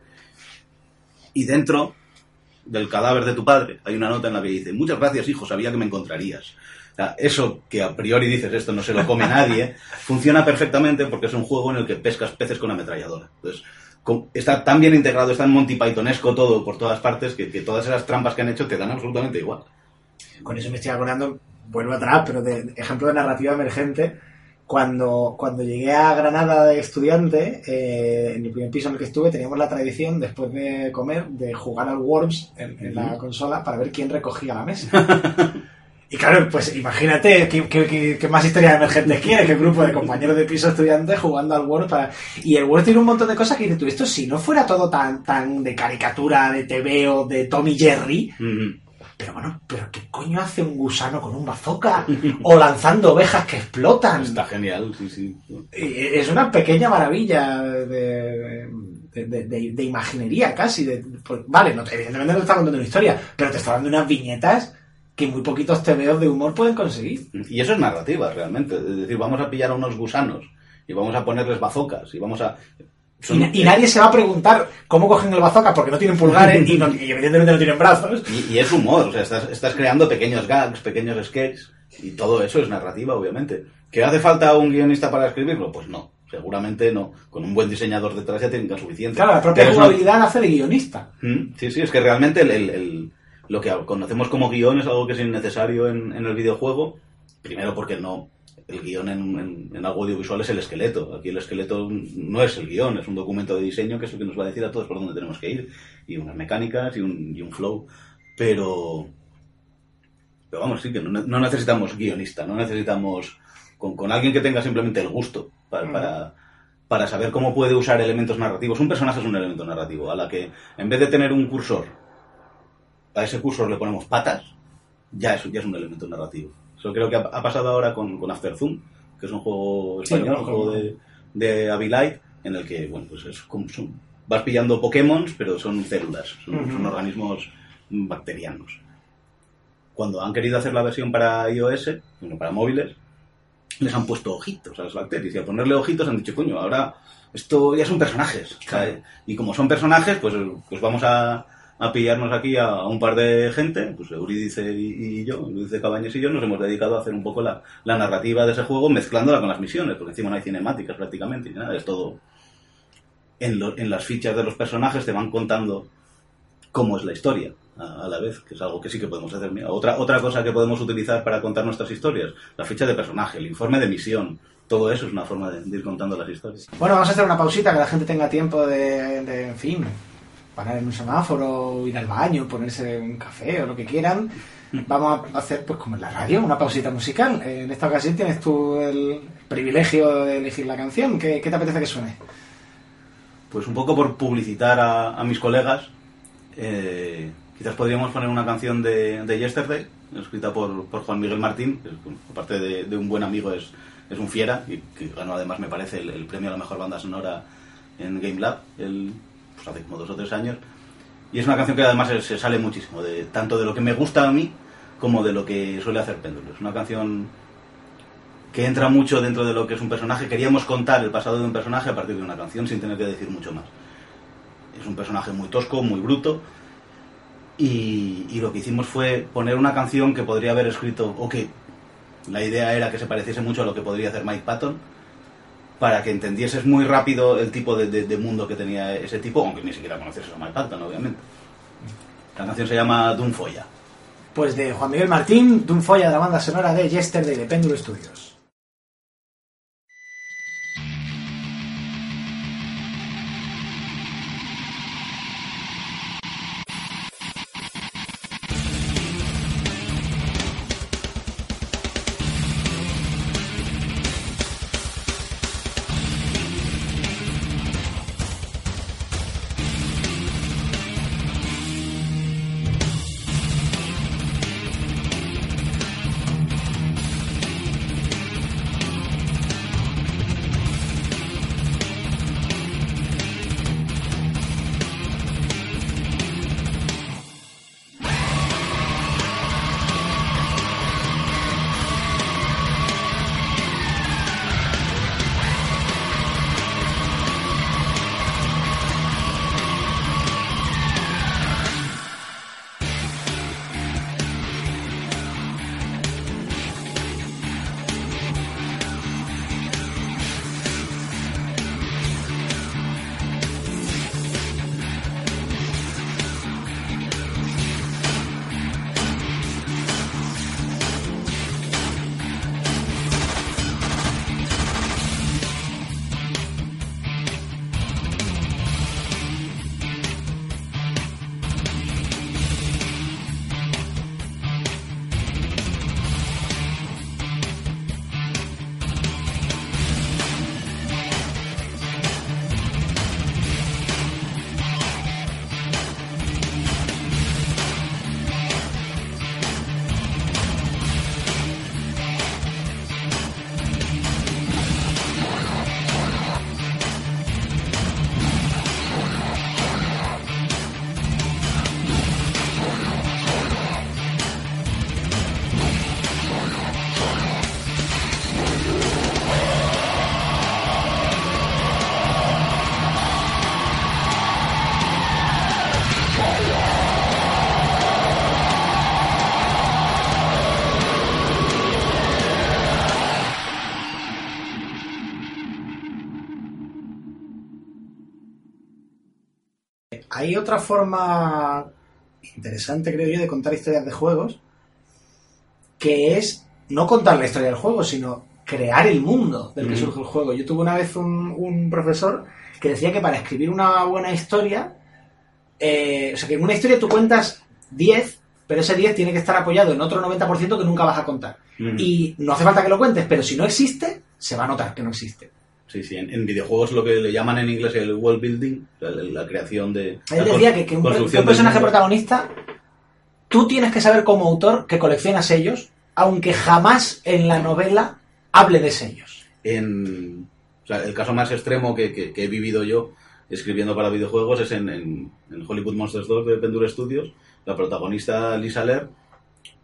Y dentro del cadáver de tu padre hay una nota en la que dice, muchas gracias hijo, sabía que me encontrarías. Eso que a priori dices, esto no se lo come nadie, funciona perfectamente porque es un juego en el que pescas peces con ametralladora. Entonces, está tan bien integrado, está en Monty Pythonesco todo por todas partes, que, que todas esas trampas que han hecho te dan absolutamente igual. Con eso me estoy acordando, vuelvo atrás, pero de, de ejemplo de narrativa emergente. Cuando, cuando llegué a Granada de estudiante, eh, en el primer piso en el que estuve, teníamos la tradición, después de comer, de jugar al Worms en, en la Ujú. consola para ver quién recogía la mesa. Y claro, pues imagínate qué, qué- qué- qué más historias emergentes quieres, que grupo de compañeros de piso estudiantes jugando al Worms para... Y el Worms tiene un montón de cosas que dices tú, esto si no fuera todo tan, tan de caricatura, de TV o de Tommy Jerry, Mm, pero bueno, ¿pero qué coño hace un gusano con un bazooka? O lanzando ovejas que explotan. Está genial, sí, sí. Es una pequeña maravilla de, de, de- imaginería casi. pues, vale, no, te- evidentemente no te está contando una historia, pero te está dando unas viñetas que muy poquitos TVOs de humor pueden conseguir. Y eso es narrativa, realmente. Es decir, vamos a pillar a unos gusanos y vamos a ponerles bazocas y vamos a... Y, son- na- y nadie se va a preguntar cómo cogen el bazooka porque no tienen pulgares y, no- y evidentemente no tienen brazos. Y, y es humor, o sea, estás, estás creando pequeños gags, pequeños sketches, y todo eso es narrativa, obviamente. ¿Que hace falta un guionista para escribirlo? Pues no, seguramente no. Con un buen diseñador detrás ya tienen suficiente. Claro, la propia una- jugabilidad hace de guionista. Mm, Sí, sí, es que realmente el, el- el- lo que conocemos como guion es algo que es innecesario en, en el videojuego. Primero porque no, el guion en, en- en algo audiovisual es el esqueleto. Aquí el esqueleto no es el guion, es un documento de diseño que es el que nos va a decir a todos por dónde tenemos que ir. Y unas mecánicas y un, y un flow. Pero, pero vamos, sí que no, no necesitamos guionista, no necesitamos con, con alguien que tenga simplemente el gusto para, para, para saber cómo puede usar elementos narrativos. Un personaje es un elemento narrativo, a la que en vez de tener un cursor, a ese cursor le ponemos patas, ya es, ya es un elemento narrativo. Eso creo que ha, ha pasado ahora con, con After Zoom, que es un juego español, un juego de, de en el que, bueno, pues es como son- vas pillando Pokémon, pero son células, son, organismos bacterianos. Cuando han querido hacer la versión para iOS, bueno, para móviles, les han puesto ojitos a las bacterias. Y al ponerle ojitos han dicho, coño, ahora esto ya son personajes. Y como son personajes, pues, pues vamos a, a pillarnos aquí a, un par de gente, pues Euridice y, y yo, Euridice Cabañas y yo, nos hemos dedicado a hacer un poco la, la narrativa de ese juego mezclándola con las misiones, porque encima no hay cinemáticas prácticamente, ni nada, es todo... En, lo- en las fichas de los personajes te van contando cómo es la historia a, la vez, que es algo que sí que podemos hacer. Mira, otra, otra cosa que podemos utilizar para contar nuestras historias, la ficha de personaje, el informe de misión, todo eso es una forma de, de ir contando las historias. Bueno, vamos a hacer una pausita que la gente tenga tiempo de, de, en fin, parar en un semáforo, ir al baño, ponerse un café o lo que quieran. Vamos a hacer, pues como en la radio, una pausita musical. En esta ocasión tienes tú el privilegio de elegir la canción. ¿Qué, qué te apetece que suene? Pues un poco por publicitar a, mis colegas, eh, quizás podríamos poner una canción de, de Yesterday, escrita por, por Juan Miguel Martín, que aparte de, de un buen amigo es, es un fiera, y que ganó además me parece el, el premio a la mejor banda sonora en Game Lab el, pues hace como dos o tres años. Y es una canción que además se, sale muchísimo, de, tanto de lo que me gusta a mí como de lo que suele hacer Péndulo. Es una canción que entra mucho dentro de lo que es un personaje. Queríamos contar el pasado de un personaje a partir de una canción sin tener que decir mucho más. Es un personaje muy tosco, muy bruto. Y lo que hicimos fue poner una canción que podría haber escrito, o que la idea era que se pareciese mucho a lo que podría hacer Mike Patton, para que entendieses muy rápido el tipo de, mundo que tenía ese tipo, aunque ni siquiera conocieses a Mike Patton, obviamente. La canción se llama Dunfoya. Pues de Juan Miguel Martín, un folla de la banda sonora de Yesterday de Péndulo Studios. Hay otra forma interesante, creo yo, de contar historias de juegos, que es no contar la historia del juego, sino crear el mundo del que Mm. surge el juego. Yo tuve una vez un, un profesor que decía que para escribir una buena historia, eh, o sea, que en una historia tú cuentas 10, pero ese 10 tiene que estar apoyado en otro 90% que nunca vas a contar. Mm. Y no hace falta que lo cuentes, pero si no existe, se va a notar que no existe. Sí, sí, en, en videojuegos lo que le llaman en inglés el world building, la, la creación de... Él decía que, que un, personaje protagonista, tú tienes que saber como autor que colecciona sellos, aunque jamás en la novela hable de sellos. En, o sea, el caso más extremo que, que- que he vivido yo escribiendo para videojuegos es en, en- en Hollywood Monsters 2 de Pendure Studios. La protagonista Lisa Lear,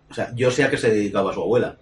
o sea, yo sé a qué se dedicaba su abuela.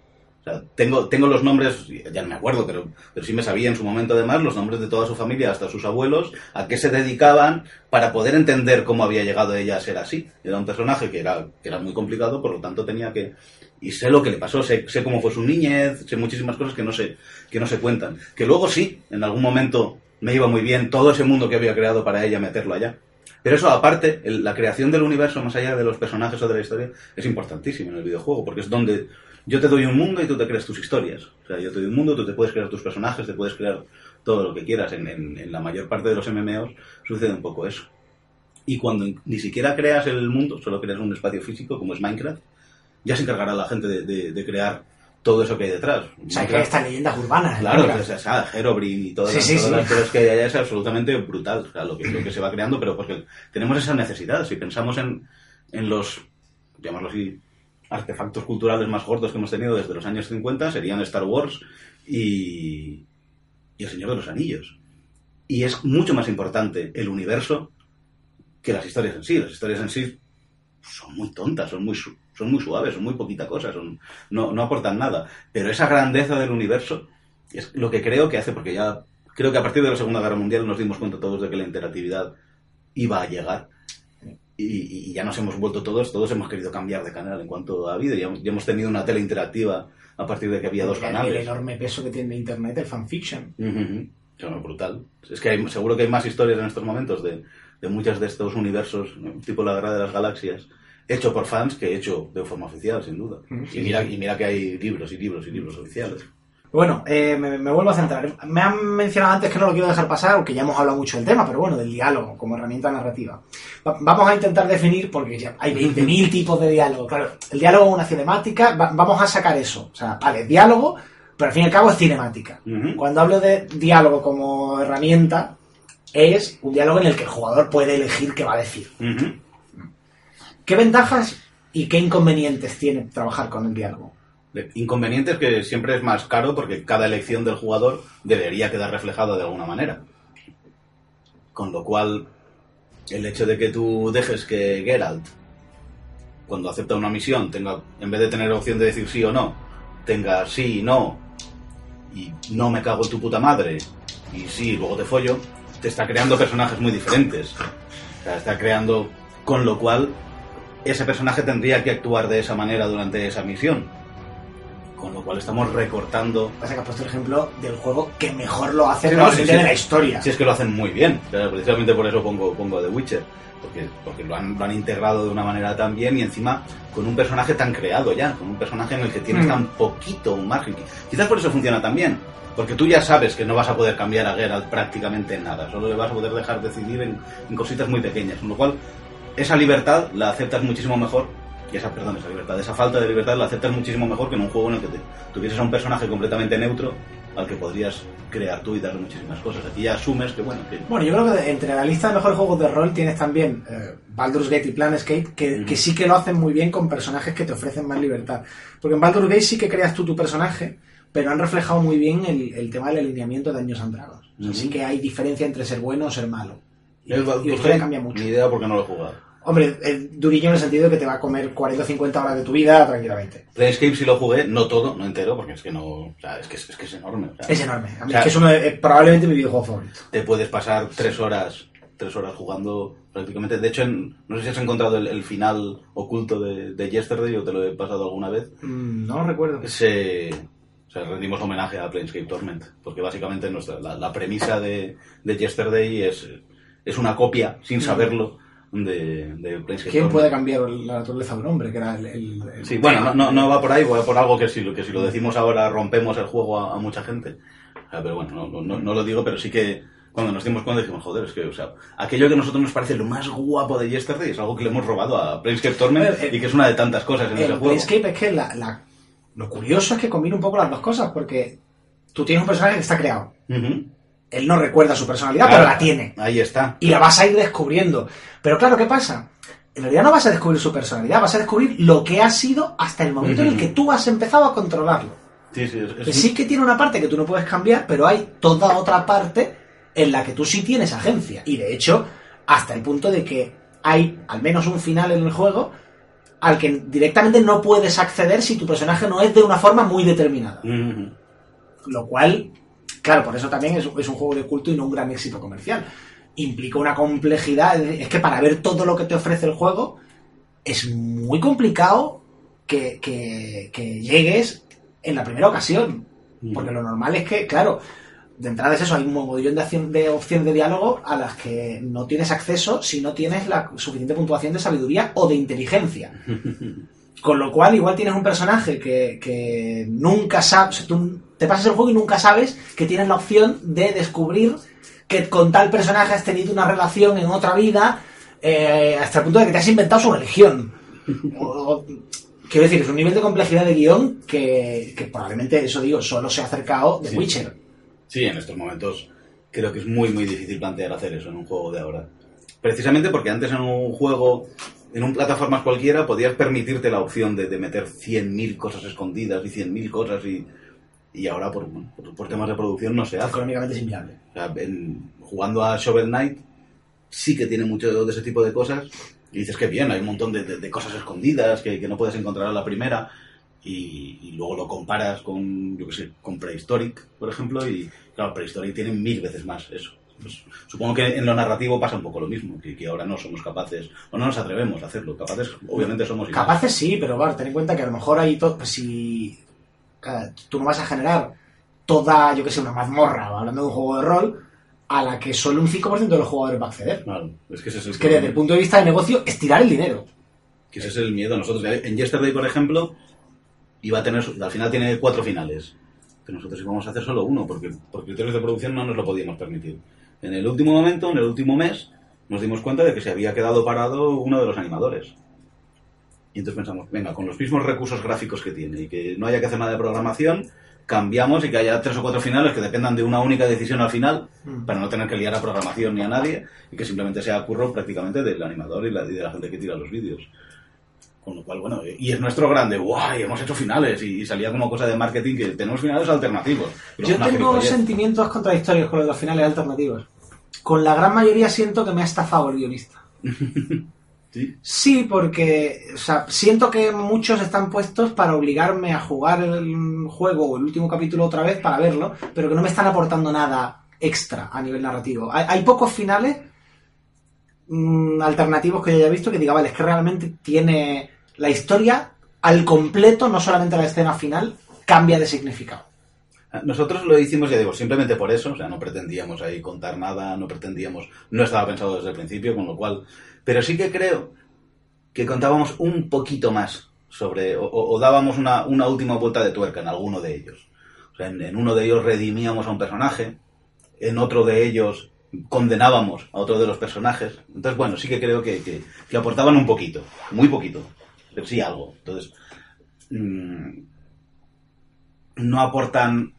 Tengo, tengo los nombres, ya no me acuerdo, pero, pero sí me sabía en su momento además los nombres de toda su familia, hasta sus abuelos, a qué se dedicaban para poder entender cómo había llegado ella a ser así. Era un personaje que era, que era muy complicado, por lo tanto tenía que... Y sé lo que le pasó, sé, sé cómo fue su niñez, sé muchísimas cosas que no se, que no se cuentan. Que luego sí, en algún momento me iba muy bien todo ese mundo que había creado para ella meterlo allá. Pero eso aparte, el- la creación del universo más allá de los personajes o de la historia es importantísimo en el videojuego, porque es donde yo te doy un mundo y tú te creas tus historias. O sea, yo te doy un mundo, tú te puedes crear tus personajes, te puedes crear todo lo que quieras. En, en- en la mayor parte de los MMOs sucede un poco eso. Y cuando ni siquiera creas el mundo, solo creas un espacio físico como es Minecraft, ya se encargará la gente de, de- de crear todo eso que hay detrás. O sea, que estas leyendas urbanas. Claro, Mira, o sea, Herobrine y todas, Sí, las, sí, todas sí. las cosas que hay allá es absolutamente brutal, o sea, lo que, lo que se va creando, pero porque tenemos esa necesidad. Si pensamos en, en los, llamarlo así, artefactos culturales más gordos que hemos tenido desde los años 50, serían Star Wars y, El Señor de los Anillos. Y es mucho más importante el universo que las historias en sí. Las historias en sí son muy tontas, son muy son muy suaves, son muy poquita cosa, son, no, no aportan nada. Pero esa grandeza del universo es lo que creo que hace, porque ya creo que a partir de la Segunda Guerra Mundial nos dimos cuenta todos de que la interactividad iba a llegar. Y, y ya nos hemos vuelto todos, todos hemos querido cambiar de canal en cuanto a vídeo. Ya, hemos- ya hemos tenido una tele interactiva a partir de que había dos El- El canales. enorme peso que tiene Internet, el fanfiction. Bueno, brutal. Es que hay- seguro que hay más historias en estos momentos de, de muchos de estos universos, tipo la Guerra de las Galaxias, hecho por fans que hecho de forma oficial, sin duda. Mm, Y mira, y mira que hay libros y libros y libros oficiales. Bueno, eh, me, me vuelvo a centrar. Me han mencionado antes que no lo quiero dejar pasar, aunque ya hemos hablado mucho del tema, pero bueno, del diálogo como herramienta narrativa. Va- vamos a intentar definir, porque ya hay 20.000 tipos de diálogo. Claro, el diálogo es una cinemática, va- vamos a sacar eso. O sea, vale, diálogo, pero al fin y al cabo es cinemática. Cuando hablo de diálogo como herramienta, es un diálogo en el que el jugador puede elegir qué va a decir. ¿Qué ventajas y qué inconvenientes tiene trabajar con el diálogo? Inconveniente es que siempre es más caro porque cada elección del jugador debería quedar reflejada de alguna manera. Con lo cual, el hecho de que tú dejes que Geralt, cuando acepta una misión, tenga, en vez de tener opción de decir sí o no, tenga sí y no, y no me cago en tu puta madre, y sí, luego te follo, te está creando personajes muy diferentes. Está creando, con lo cual, ese personaje tendría que actuar de esa manera durante esa misión. Con lo cual estamos recortando. Pasa que has puesto el ejemplo del juego que mejor lo hace Sí, no, no, sí, sí. de la historia. Si es que lo hacen muy bien. O sea, precisamente por eso pongo, pongo The Witcher. Porque, porque lo, han, lo han integrado de una manera tan bien y encima con un personaje tan creado ya. Con un personaje en el que tienes Mm. tan poquito margen. Quizás por eso funciona tan bien. Porque tú ya sabes que no vas a poder cambiar a Geralt prácticamente en nada. Solo le vas a poder dejar decidir en, en cositas muy pequeñas. Con lo cual, esa libertad la aceptas muchísimo mejor. Y esa, perdón, esa libertad, esa falta de libertad la aceptas muchísimo mejor que en un juego en el que te, tuvieses a un personaje completamente neutro al que podrías crear tú y darle muchísimas cosas. Aquí ya asumes que, bueno, que Bueno, yo creo que entre la lista de mejores juegos de rol tienes también eh, Baldur's Gate y Planescape, que, que sí que lo hacen muy bien con personajes que te ofrecen más libertad. Porque en Baldur's Gate sí que creas tú tu personaje, pero han reflejado muy bien el, el tema del alineamiento de Dungeons and Dragons. O sea, Ujú. Sí que hay diferencia entre ser bueno o ser malo. Y, Es y la historia Gate, cambia mucho. Ni idea porque no lo he jugado. Hombre, eh, durillo en el sentido de que te va a comer 40 o 50 horas de tu vida tranquilamente. Planescape sí lo jugué, no todo, no entero, porque es que no. O sea, es que es, que es enorme. o sea, Es enorme. A mí O sea, es que es uno de- probablemente mi videojuego favorito. Te puedes pasar tres horas, tres horas jugando prácticamente. De hecho, en- no sé si has encontrado el, el final oculto de, de Yesterday o te lo he pasado alguna vez. Mm, no lo recuerdo. Se, o sea, rendimos homenaje a Planescape Torment, porque básicamente nuestra, la, la premisa de, de Yesterday es, es una copia, sin saberlo, de, de ¿Quién puede cambiar la naturaleza de un hombre? Que era el, el- el Sí, bueno, no, no, no va por ahí, va por algo que si, lo- que si lo decimos ahora rompemos el juego a, a mucha gente. O sea, pero bueno, no, no- no, lo digo, pero sí que cuando nos dimos cuenta dijimos, joder, es que, o sea, aquello que a nosotros nos parece lo más guapo de Yesterday es algo que le hemos robado a Planescape Torment Eh, eh, y que es una de tantas cosas en ese El juego. Planescape es que la, la- lo curioso es que combina un poco las dos cosas, porque tú tienes un personaje que está creado. Ujú. Él no recuerda su personalidad, Claro, pero la tiene. Ahí está. Y la vas a ir descubriendo. Pero claro, ¿qué pasa? En realidad no vas a descubrir su personalidad, vas a descubrir lo que ha sido hasta el momento en el que tú has empezado a controlarlo. Sí, sí, es- Que sí que tiene una parte que tú no puedes cambiar, pero hay toda otra parte en la que tú sí tienes agencia. Y de hecho, hasta el punto de que hay al menos un final en el juego al que directamente no puedes acceder si tu personaje no es de una forma muy determinada. Lo cual, claro, por eso también es, es un juego de culto y no un gran éxito comercial. Implica una complejidad, es que para ver todo lo que te ofrece el juego es muy complicado que, que- que llegues en la primera ocasión. Porque lo normal es que, claro, de entrada es eso, hay un mogollón de, acción- de opciones de diálogo a las que no tienes acceso si no tienes la suficiente puntuación de sabiduría o de inteligencia. Con lo cual, igual tienes un personaje que, que nunca sabes, tú te pasas el juego y nunca sabes que tienes la opción de descubrir que con tal personaje has tenido una relación en otra vida, eh, hasta el punto de que te has inventado su religión. O- o- quiero decir, es un nivel de complejidad de guion que, que probablemente, eso digo, solo se ha acercado de Sí. Witcher. Sí, en estos momentos creo que es muy, muy difícil plantear hacer eso en un juego de ahora. Precisamente porque antes en un juego, en un plataformas cualquiera, podías permitirte la opción de, de meter 100.000 cosas escondidas y 100.000 cosas y, y ahora por, por temas de producción no se hace. Económicamente es inviable. O sea, en- jugando a Shovel Knight sí que tiene mucho de ese tipo de cosas, Y dices que bien, hay un montón de, de- de cosas escondidas que, que no puedes encontrar a la primera. Y, y luego lo comparas con, yo qué sé, con Prehistoric, por ejemplo, y claro, Prehistoric tiene mil veces más eso. Pues, supongo que en lo narrativo pasa un poco lo mismo, que, que ahora no somos capaces, o no nos atrevemos a hacerlo. Capaces, obviamente somos. Capaces sí, pero ten en cuenta que a lo mejor hay todo. Pues si. claro, tú no vas a generar toda, yo que sé, una mazmorra, hablando de un juego de rol, a la que solo un 5% de los jugadores va a acceder. Claro, es que ese es el Es que desde el punto de vista de negocio, estirar el dinero. Que ese es el miedo. Nosotros, en Yesterday, por ejemplo, iba a tener, al final tiene cuatro finales. Que nosotros íbamos a hacer solo uno, porque por criterios de producción no nos lo podíamos permitir. En el último momento, en el último mes, nos dimos cuenta de que se había quedado parado uno de los animadores. Y entonces pensamos, venga, con los mismos recursos gráficos que tiene y que no haya que hacer nada de programación, cambiamos y que haya tres o cuatro finales que dependan de una única decisión al final, Mm. para no tener que liar a programación ni a nadie, y que simplemente sea curro prácticamente del animador y, la- y de la gente que tira los vídeos. Con lo cual, bueno, y es nuestro grande, guay, hemos hecho finales, y, y salía como cosa de marketing que tenemos finales alternativos. Yo tengo sentimientos contradictorios con los finales alternativos. Con la gran mayoría siento que me ha estafado el guionista. Sí. Sí, porque o sea, siento que muchos están puestos para obligarme a jugar el juego o el último capítulo otra vez para verlo, pero que no me están aportando nada extra a nivel narrativo. Hay, hay pocos finales mm, alternativos que yo haya visto que diga, vale, es que realmente tiene la historia al completo, no solamente la escena final, cambia de significado. Nosotros lo hicimos, ya digo, simplemente por eso, o sea, no pretendíamos ahí contar nada, no pretendíamos, no estaba pensado desde el principio, con lo cual, pero sí que creo que contábamos un poquito más sobre, o, dábamos una, una última vuelta de tuerca en alguno de ellos. O sea, en, uno de ellos redimíamos a un personaje, en otro de ellos condenábamos a otro de los personajes. Entonces, bueno, sí que creo que- que aportaban un poquito, muy poquito, pero sí algo. Entonces, mm, no aportan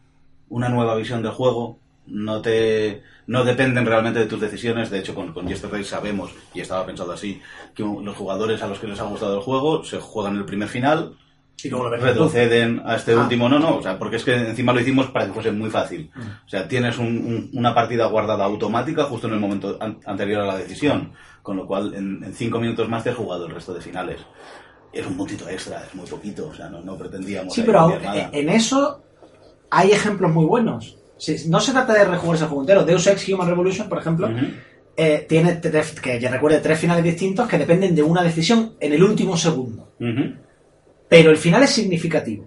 una nueva visión del juego, no te no dependen realmente de tus decisiones. De hecho, con, con Yesterday sabemos, y estaba pensado así, que los jugadores a los que les ha gustado el juego se juegan el primer final, Y luego lo ves retroceden a este Ah. último. No, no, o sea, porque es que encima lo hicimos para que fuese muy fácil. O sea, tienes un- un- una partida guardada automática justo en el momento an- anterior a la decisión, con lo cual en, en cinco minutos más te has jugado el resto de finales. Es un puntito extra, es muy poquito, o sea, no, no pretendíamos. Sí, pero cambiar aún- nada. en eso hay ejemplos muy buenos. No se trata de rejugarse el juego entero. Deus Ex Human Revolution, por ejemplo, eh, tiene tres, que ya recuerde tres finales distintos que dependen de una decisión en el último segundo. Pero el final es significativo.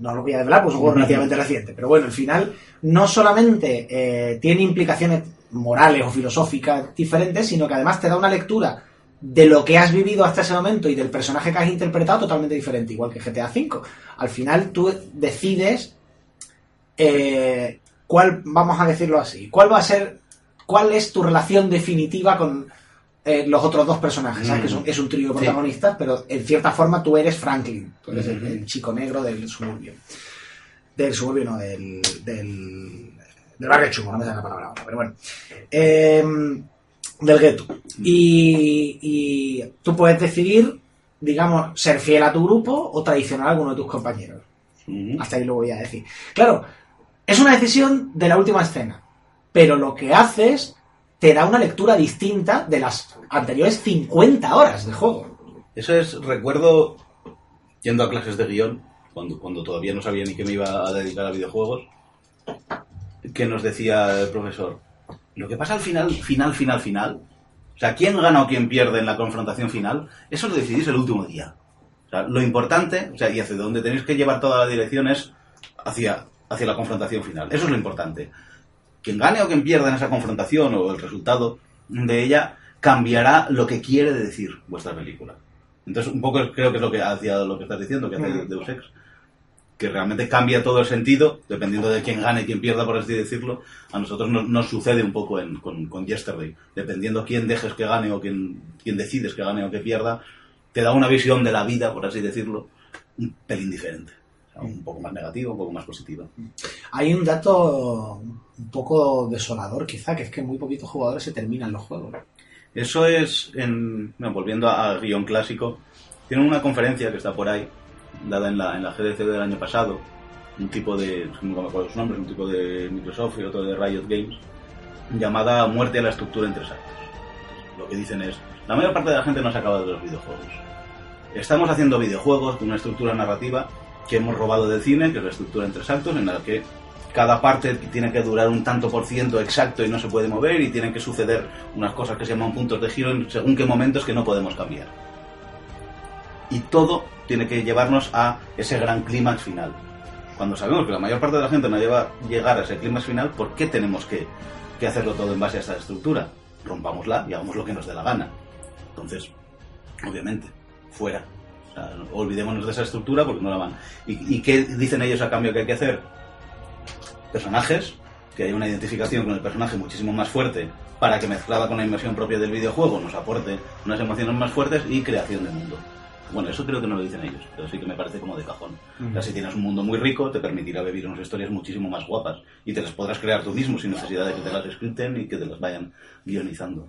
No lo voy a desvelar, pues es un juego relativamente reciente. Pero bueno, el final no solamente eh, tiene implicaciones morales o filosóficas diferentes, sino que además te da una lectura de lo que has vivido hasta ese momento y del personaje que has interpretado totalmente diferente, igual que GTA V. Al final tú decides eh, cuál, vamos a decirlo así, cuál va a ser, cuál es tu relación definitiva con eh, los otros dos personajes, ¿sabes? Mm. Que son- es un trío de Sí. protagonistas, pero en cierta forma tú eres Franklin, tú eres el, chico negro del suburbio. Del suburbio, no, del, del, del barrio chungo, no me sale la palabra ahora, pero bueno. Em, del gueto. Y, y tú puedes decidir, digamos, ser fiel a tu grupo o traicionar a alguno de tus compañeros. Ujú. Hasta ahí lo voy a decir. Claro, es una decisión de la última escena, pero lo que haces te da una lectura distinta de las anteriores 50 horas de juego. Eso es, recuerdo, yendo a clases de guion, cuando, cuando todavía no sabía ni que me iba a dedicar a videojuegos, que nos decía el profesor, lo que pasa al final, final, final, final, o sea, quién gana o quién pierde en la confrontación final, eso lo decidís el último día. O sea, lo importante, o sea, y hacia donde tenéis que llevar toda la dirección es hacia, hacia la confrontación final. Eso es lo importante. Quien gane o quien pierda en esa confrontación o el resultado de ella cambiará lo que quiere decir vuestra película. Entonces, un poco creo que es lo que hacia lo que estás diciendo, que hace. Deus Ex. Que realmente cambia todo el sentido, dependiendo de quién gane y quién pierda, por así decirlo. A nosotros nos, nos sucede un poco en, con, con Yesterday. Dependiendo quién dejes que gane o quién, quién decides que gane o que pierda, te da una visión de la vida, por así decirlo, un pelín diferente. O sea, un poco más negativa, un poco más positiva. Hay un dato un poco desolador, quizá, que es que muy poquitos jugadores se terminan los juegos. Eso es, en, bueno, volviendo a, a guion clásico, tienen una conferencia que está por ahí, dada en la, en la GDC del año pasado, un tipo de, no me acuerdo su nombre, un tipo de Microsoft y otro de Riot Games, llamada Muerte a la estructura en tres actos. lo que dicen es, la mayor parte de la gente no se acaba de los videojuegos. Estamos haciendo videojuegos con una estructura narrativa que hemos robado del cine, que es la estructura en tres actos, en la que cada parte tiene que durar un tanto por ciento exacto y no se puede mover y tienen que suceder unas cosas que se llaman puntos de giro en según qué momentos que no podemos cambiar. Y todo tiene que llevarnos a ese gran clímax final. Cuando sabemos que la mayor parte de la gente no lleva llegar a ese clímax final, ¿por qué tenemos que, que hacerlo todo en base a esta estructura? Rompámosla y hagamos lo que nos dé la gana. Entonces, obviamente, fuera. O sea, olvidémonos de esa estructura porque no la van. ¿Y, ¿Y qué dicen ellos a cambio que hay que hacer? Personajes, que haya una identificación con el personaje muchísimo más fuerte para que mezclada con la inmersión propia del videojuego nos aporte unas emociones más fuertes y creación de mundo. Bueno, eso creo que no lo dicen ellos, pero sí que me parece como de cajón. O sea, si tienes un mundo muy rico, te permitirá vivir unas historias muchísimo más guapas y te las podrás crear tú mismo sin necesidad de que te las escriten y que te las vayan guionizando.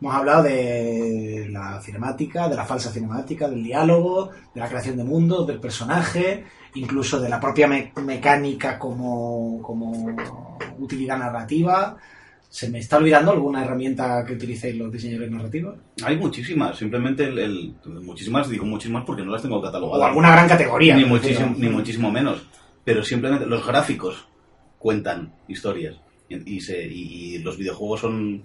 Hemos hablado de la cinemática, de la falsa cinemática, del diálogo, de la creación de mundo, del personaje, incluso de la propia me- mecánica como, como utilidad narrativa. ¿Se me está olvidando alguna herramienta que utilicéis los diseñadores narrativos? Hay muchísimas, simplemente el, el- muchísimas, digo muchísimas porque no las tengo catalogadas. O alguna gran categoría. ni muchísimo, ni muchísimo menos. Pero simplemente los gráficos cuentan historias. Y, se- y- y los videojuegos son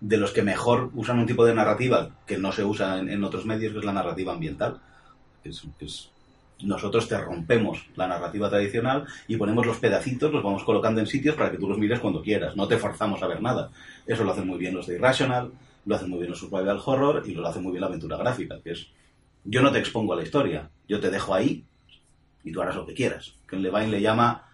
de los que mejor usan un tipo de narrativa que no se usa en, en otros medios, que es la narrativa ambiental. Que es- que es- nosotros te rompemos la narrativa tradicional y ponemos los pedacitos, los vamos colocando en sitios para que tú los mires cuando quieras. No te forzamos a ver nada. Eso lo hacen muy bien los de Irrational, lo hacen muy bien los survival horror y lo hace muy bien la aventura gráfica, que es yo no te expongo a la historia, yo te dejo ahí y tú harás lo que quieras. Que en Levine le llama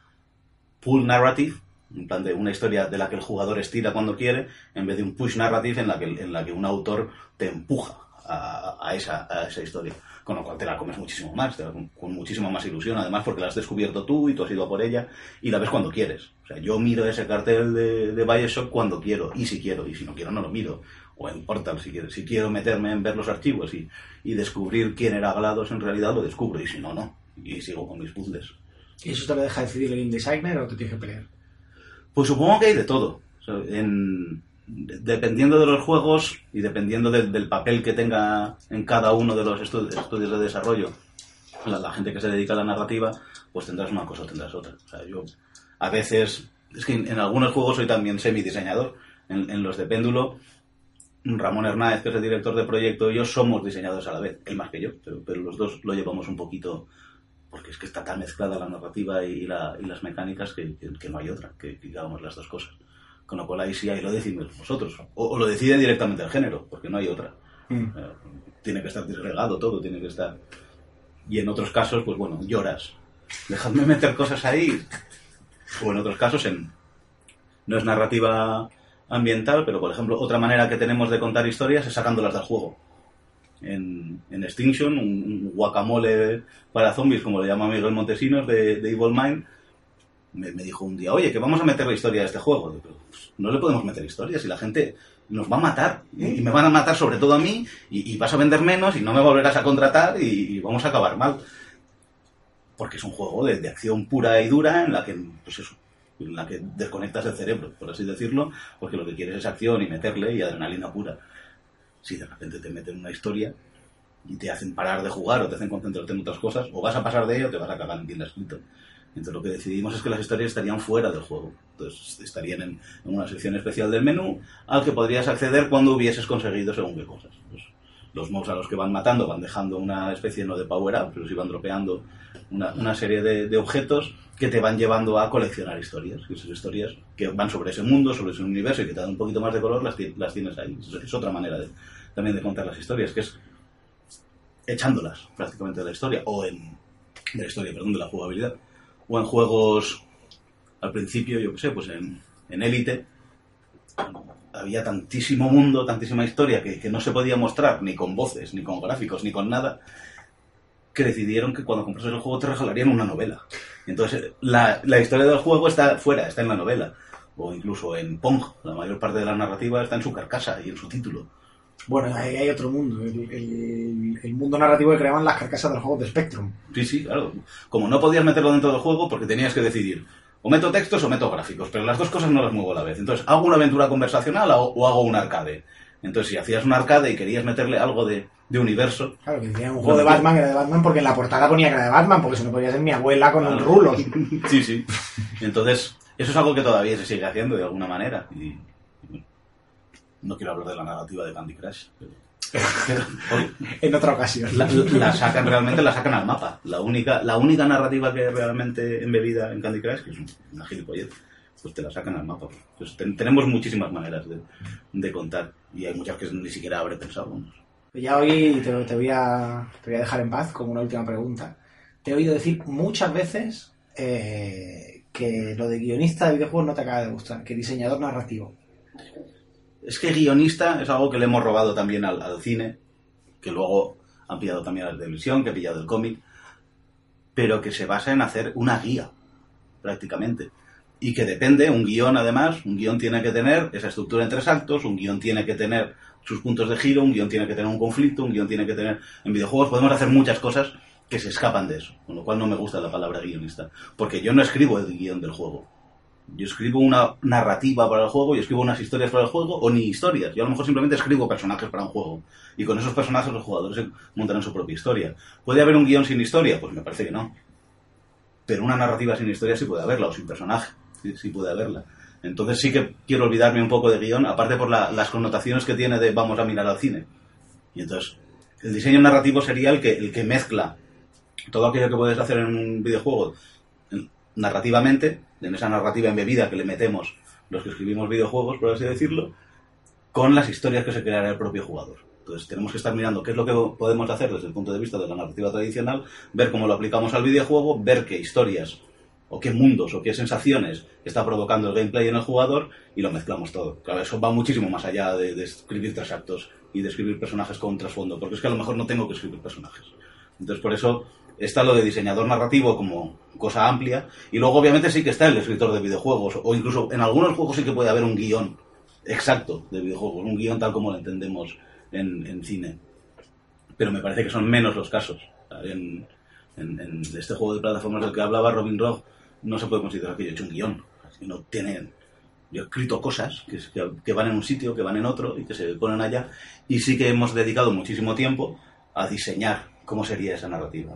pull narrative, en plan de una historia de la que el jugador estira cuando quiere, en vez de un push narrative en la que, en la que un autor te empuja a, esa, a esa historia. Con lo cual te la comes muchísimo más, te la com- con muchísima más ilusión, además porque la has descubierto tú y tú has ido a por ella y la ves cuando quieres. O sea, yo miro ese cartel de, de Bioshock cuando quiero y si quiero, y si no quiero no lo miro. O en Portal, si quiero, si quiero meterme en ver los archivos y, y descubrir quién era GLaDOS en realidad, lo descubro, y si no, no. Y sigo con mis puzzles. ¿Y eso te lo deja decidir el game designer o te tienes que pelear? Pues supongo que hay de todo. O sea, en- dependiendo de los juegos y dependiendo del, del papel que tenga en cada uno de los estu- estudios de desarrollo, la, la gente que se dedica a la narrativa, pues tendrás una cosa o tendrás otra. O sea, yo a veces, es que en, en algunos juegos soy también semi-diseñador. En, en los de péndulo, Ramón Hernández, que es el director de proyecto, y yo somos diseñadores a la vez. Él más que yo, pero, pero los dos lo llevamos un poquito porque es que está tan mezclada la narrativa y, la- y las mecánicas que, que- que no hay otra, que, que hagamos las dos cosas. Con lo cual ahí sí ahí lo decidimos vosotros. O, o lo decide directamente el género, porque no hay otra. Mm. Eh, tiene que estar disgregado todo, tiene que estar... Y en otros casos, pues bueno, lloras. Dejadme meter cosas ahí. O en otros casos, en... no es narrativa ambiental, pero por ejemplo, otra manera que tenemos de contar historias es sacándolas del juego. En, en Extinction, un, un guacamole para zombies, como le llama Miguel Montesinos de, de Evil Mind, me, dijo un día, oye, que vamos a meter la historia de este juego. "Pero, pues, no le podemos meter historias y la gente nos va a matar. Y, me van a matar sobre todo a mí y, vas a vender menos y no me volverás a contratar y, vamos a acabar mal. Porque es un juego de, de acción pura y dura en la que, pues eso, en la que desconectas el cerebro, por así decirlo, porque lo que quieres es acción y meterle y adrenalina pura. Si de repente te meten una historia y te hacen parar de jugar o te hacen concentrarte en otras cosas, o vas a pasar de ello o te vas a cagar en bien escrito. Lo que decidimos es que las historias estarían fuera del juego. Entonces estarían en, una sección especial del menú al que podrías acceder cuando hubieses conseguido según qué cosas. Pues, los mobs a los que van matando van dejando una especie no de power-up, pero sí van dropeando una, serie de, objetos que te van llevando a coleccionar historias. Y esas historias que van sobre ese mundo, sobre ese universo y que te dan un poquito más de color, las, las tienes ahí. Es, es otra manera de, también de contar las historias, que es echándolas prácticamente de la historia, o en de la historia, perdón, de la jugabilidad, o en juegos al principio, yo qué sé, pues en, en había tantísimo mundo, tantísima historia que, que no se podía mostrar ni con voces, ni con gráficos, ni con nada, que decidieron que cuando comprases el juego te regalarían una novela. Entonces, la, la historia del juego está fuera, está en la novela. O incluso en Pong, la mayor parte de la narrativa está en su carcasa y en su título. Bueno, ahí hay otro mundo, el, el- el mundo narrativo que creaban las carcasas de los juegos de Spectrum. Sí, sí, claro. Como no podías meterlo dentro del juego porque tenías que decidir o meto textos o meto gráficos, pero las dos cosas no las muevo a la vez. Entonces, ¿hago una aventura conversacional o, o hago un arcade? Entonces, si hacías un arcade y querías meterle algo de, de universo, Claro, que decía un juego de Batman era de Batman porque en la portada ponía que era de Batman, porque si no podía ser mi abuela con un rulos. sí, sí. Entonces, eso es algo que todavía se sigue haciendo de alguna manera. Y, no quiero hablar de la narrativa de Candy Crush. pero- En otra ocasión. la, la sacan realmente, la sacan al mapa. La única, la única narrativa que es realmente embebida en Candy Crush, que es una gilipollez, pues te la sacan al mapa. Pues ten- tenemos muchísimas maneras de, de contar. Y hay muchas que ni siquiera habré pensado. vamos. Ya hoy te, te voy a, te voy a dejar en paz con una última pregunta. Te he oído decir muchas veces eh, que lo de guionista de videojuegos no te acaba de gustar, que diseñador narrativo. Es que guionista es algo que le hemos robado también al, cine, que luego han pillado también a la televisión, que ha pillado el cómic, pero que se basa en hacer una guía, prácticamente. Y que depende, un guion además, un guion tiene que tener esa estructura en tres actos, un guion tiene que tener sus puntos de giro, un guion tiene que tener un conflicto, un guion tiene que tener... En videojuegos podemos hacer muchas cosas que se escapan de eso, con lo cual no me gusta la palabra guionista, porque yo no escribo el guion del juego, yo escribo una narrativa para el juego, yo escribo unas historias para el juego, o ni historias. Yo a lo mejor simplemente escribo personajes para un juego. Y con esos personajes los jugadores montarán su propia historia. ¿Puede haber un guion sin historia? Pues me parece que no. Pero una narrativa sin historia sí puede haberla, o sin personaje. Sí, puede haberla. Entonces sí que quiero olvidarme un poco de guion, aparte por la- las connotaciones que tiene de vamos a mirar al cine. Y entonces, el diseño narrativo sería el que, el que mezcla todo aquello que puedes hacer en un videojuego en- narrativamente, en esa narrativa embebida que le metemos los que escribimos videojuegos, por así decirlo, con las historias que se creará el propio jugador. Entonces tenemos que estar mirando qué es lo que podemos hacer desde el punto de vista de la narrativa tradicional, ver cómo lo aplicamos al videojuego, ver qué historias o qué mundos o qué sensaciones está provocando el gameplay en el jugador y lo mezclamos todo. Claro, eso va muchísimo más allá de, de escribir tres actos y de escribir personajes con trasfondo, porque es que a lo mejor no tengo que escribir personajes. Entonces por eso está lo de diseñador narrativo como cosa amplia y luego obviamente sí que está el escritor de videojuegos o incluso en algunos juegos sí que puede haber un guion exacto de videojuegos, un guion tal como lo entendemos en, en cine. Pero me parece que son menos los casos. En, este juego de plataformas del que hablaba Robin Rock no se puede considerar que yo he hecho un guion. No tiene... Yo he escrito cosas que- que van en un sitio, que van en otro y que se ponen allá. Y sí que hemos dedicado muchísimo tiempo a diseñar cómo sería esa narrativa.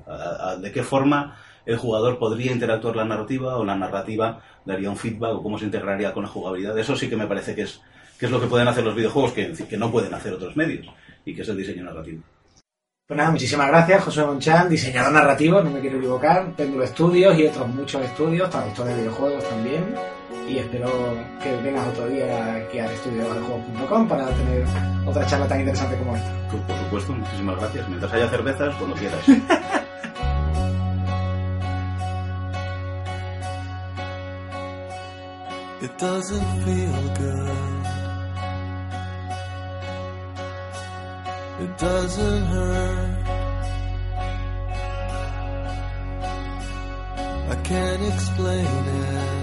de qué forma el jugador podría interactuar la narrativa o la narrativa daría un feedback o cómo se integraría con la jugabilidad. Eso sí que me parece que es, que es lo que pueden hacer los videojuegos que, no pueden hacer otros medios y que es el diseño narrativo. Pues nada, muchísimas gracias, José Monchan, diseñador narrativo, no me quiero equivocar, Péndulo Estudios y otros muchos estudios, traductor de videojuegos también. Y espero que vengas otro día aquí al estudio de juegos.com para tener otra charla tan interesante como esta. Pues, por supuesto, muchísimas gracias. Mientras haya cervezas, cuando quieras. It doesn't feel good. It doesn't hurt. I can't explain it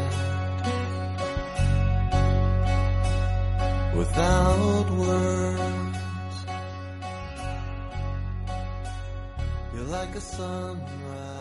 without words. You're like a sunrise.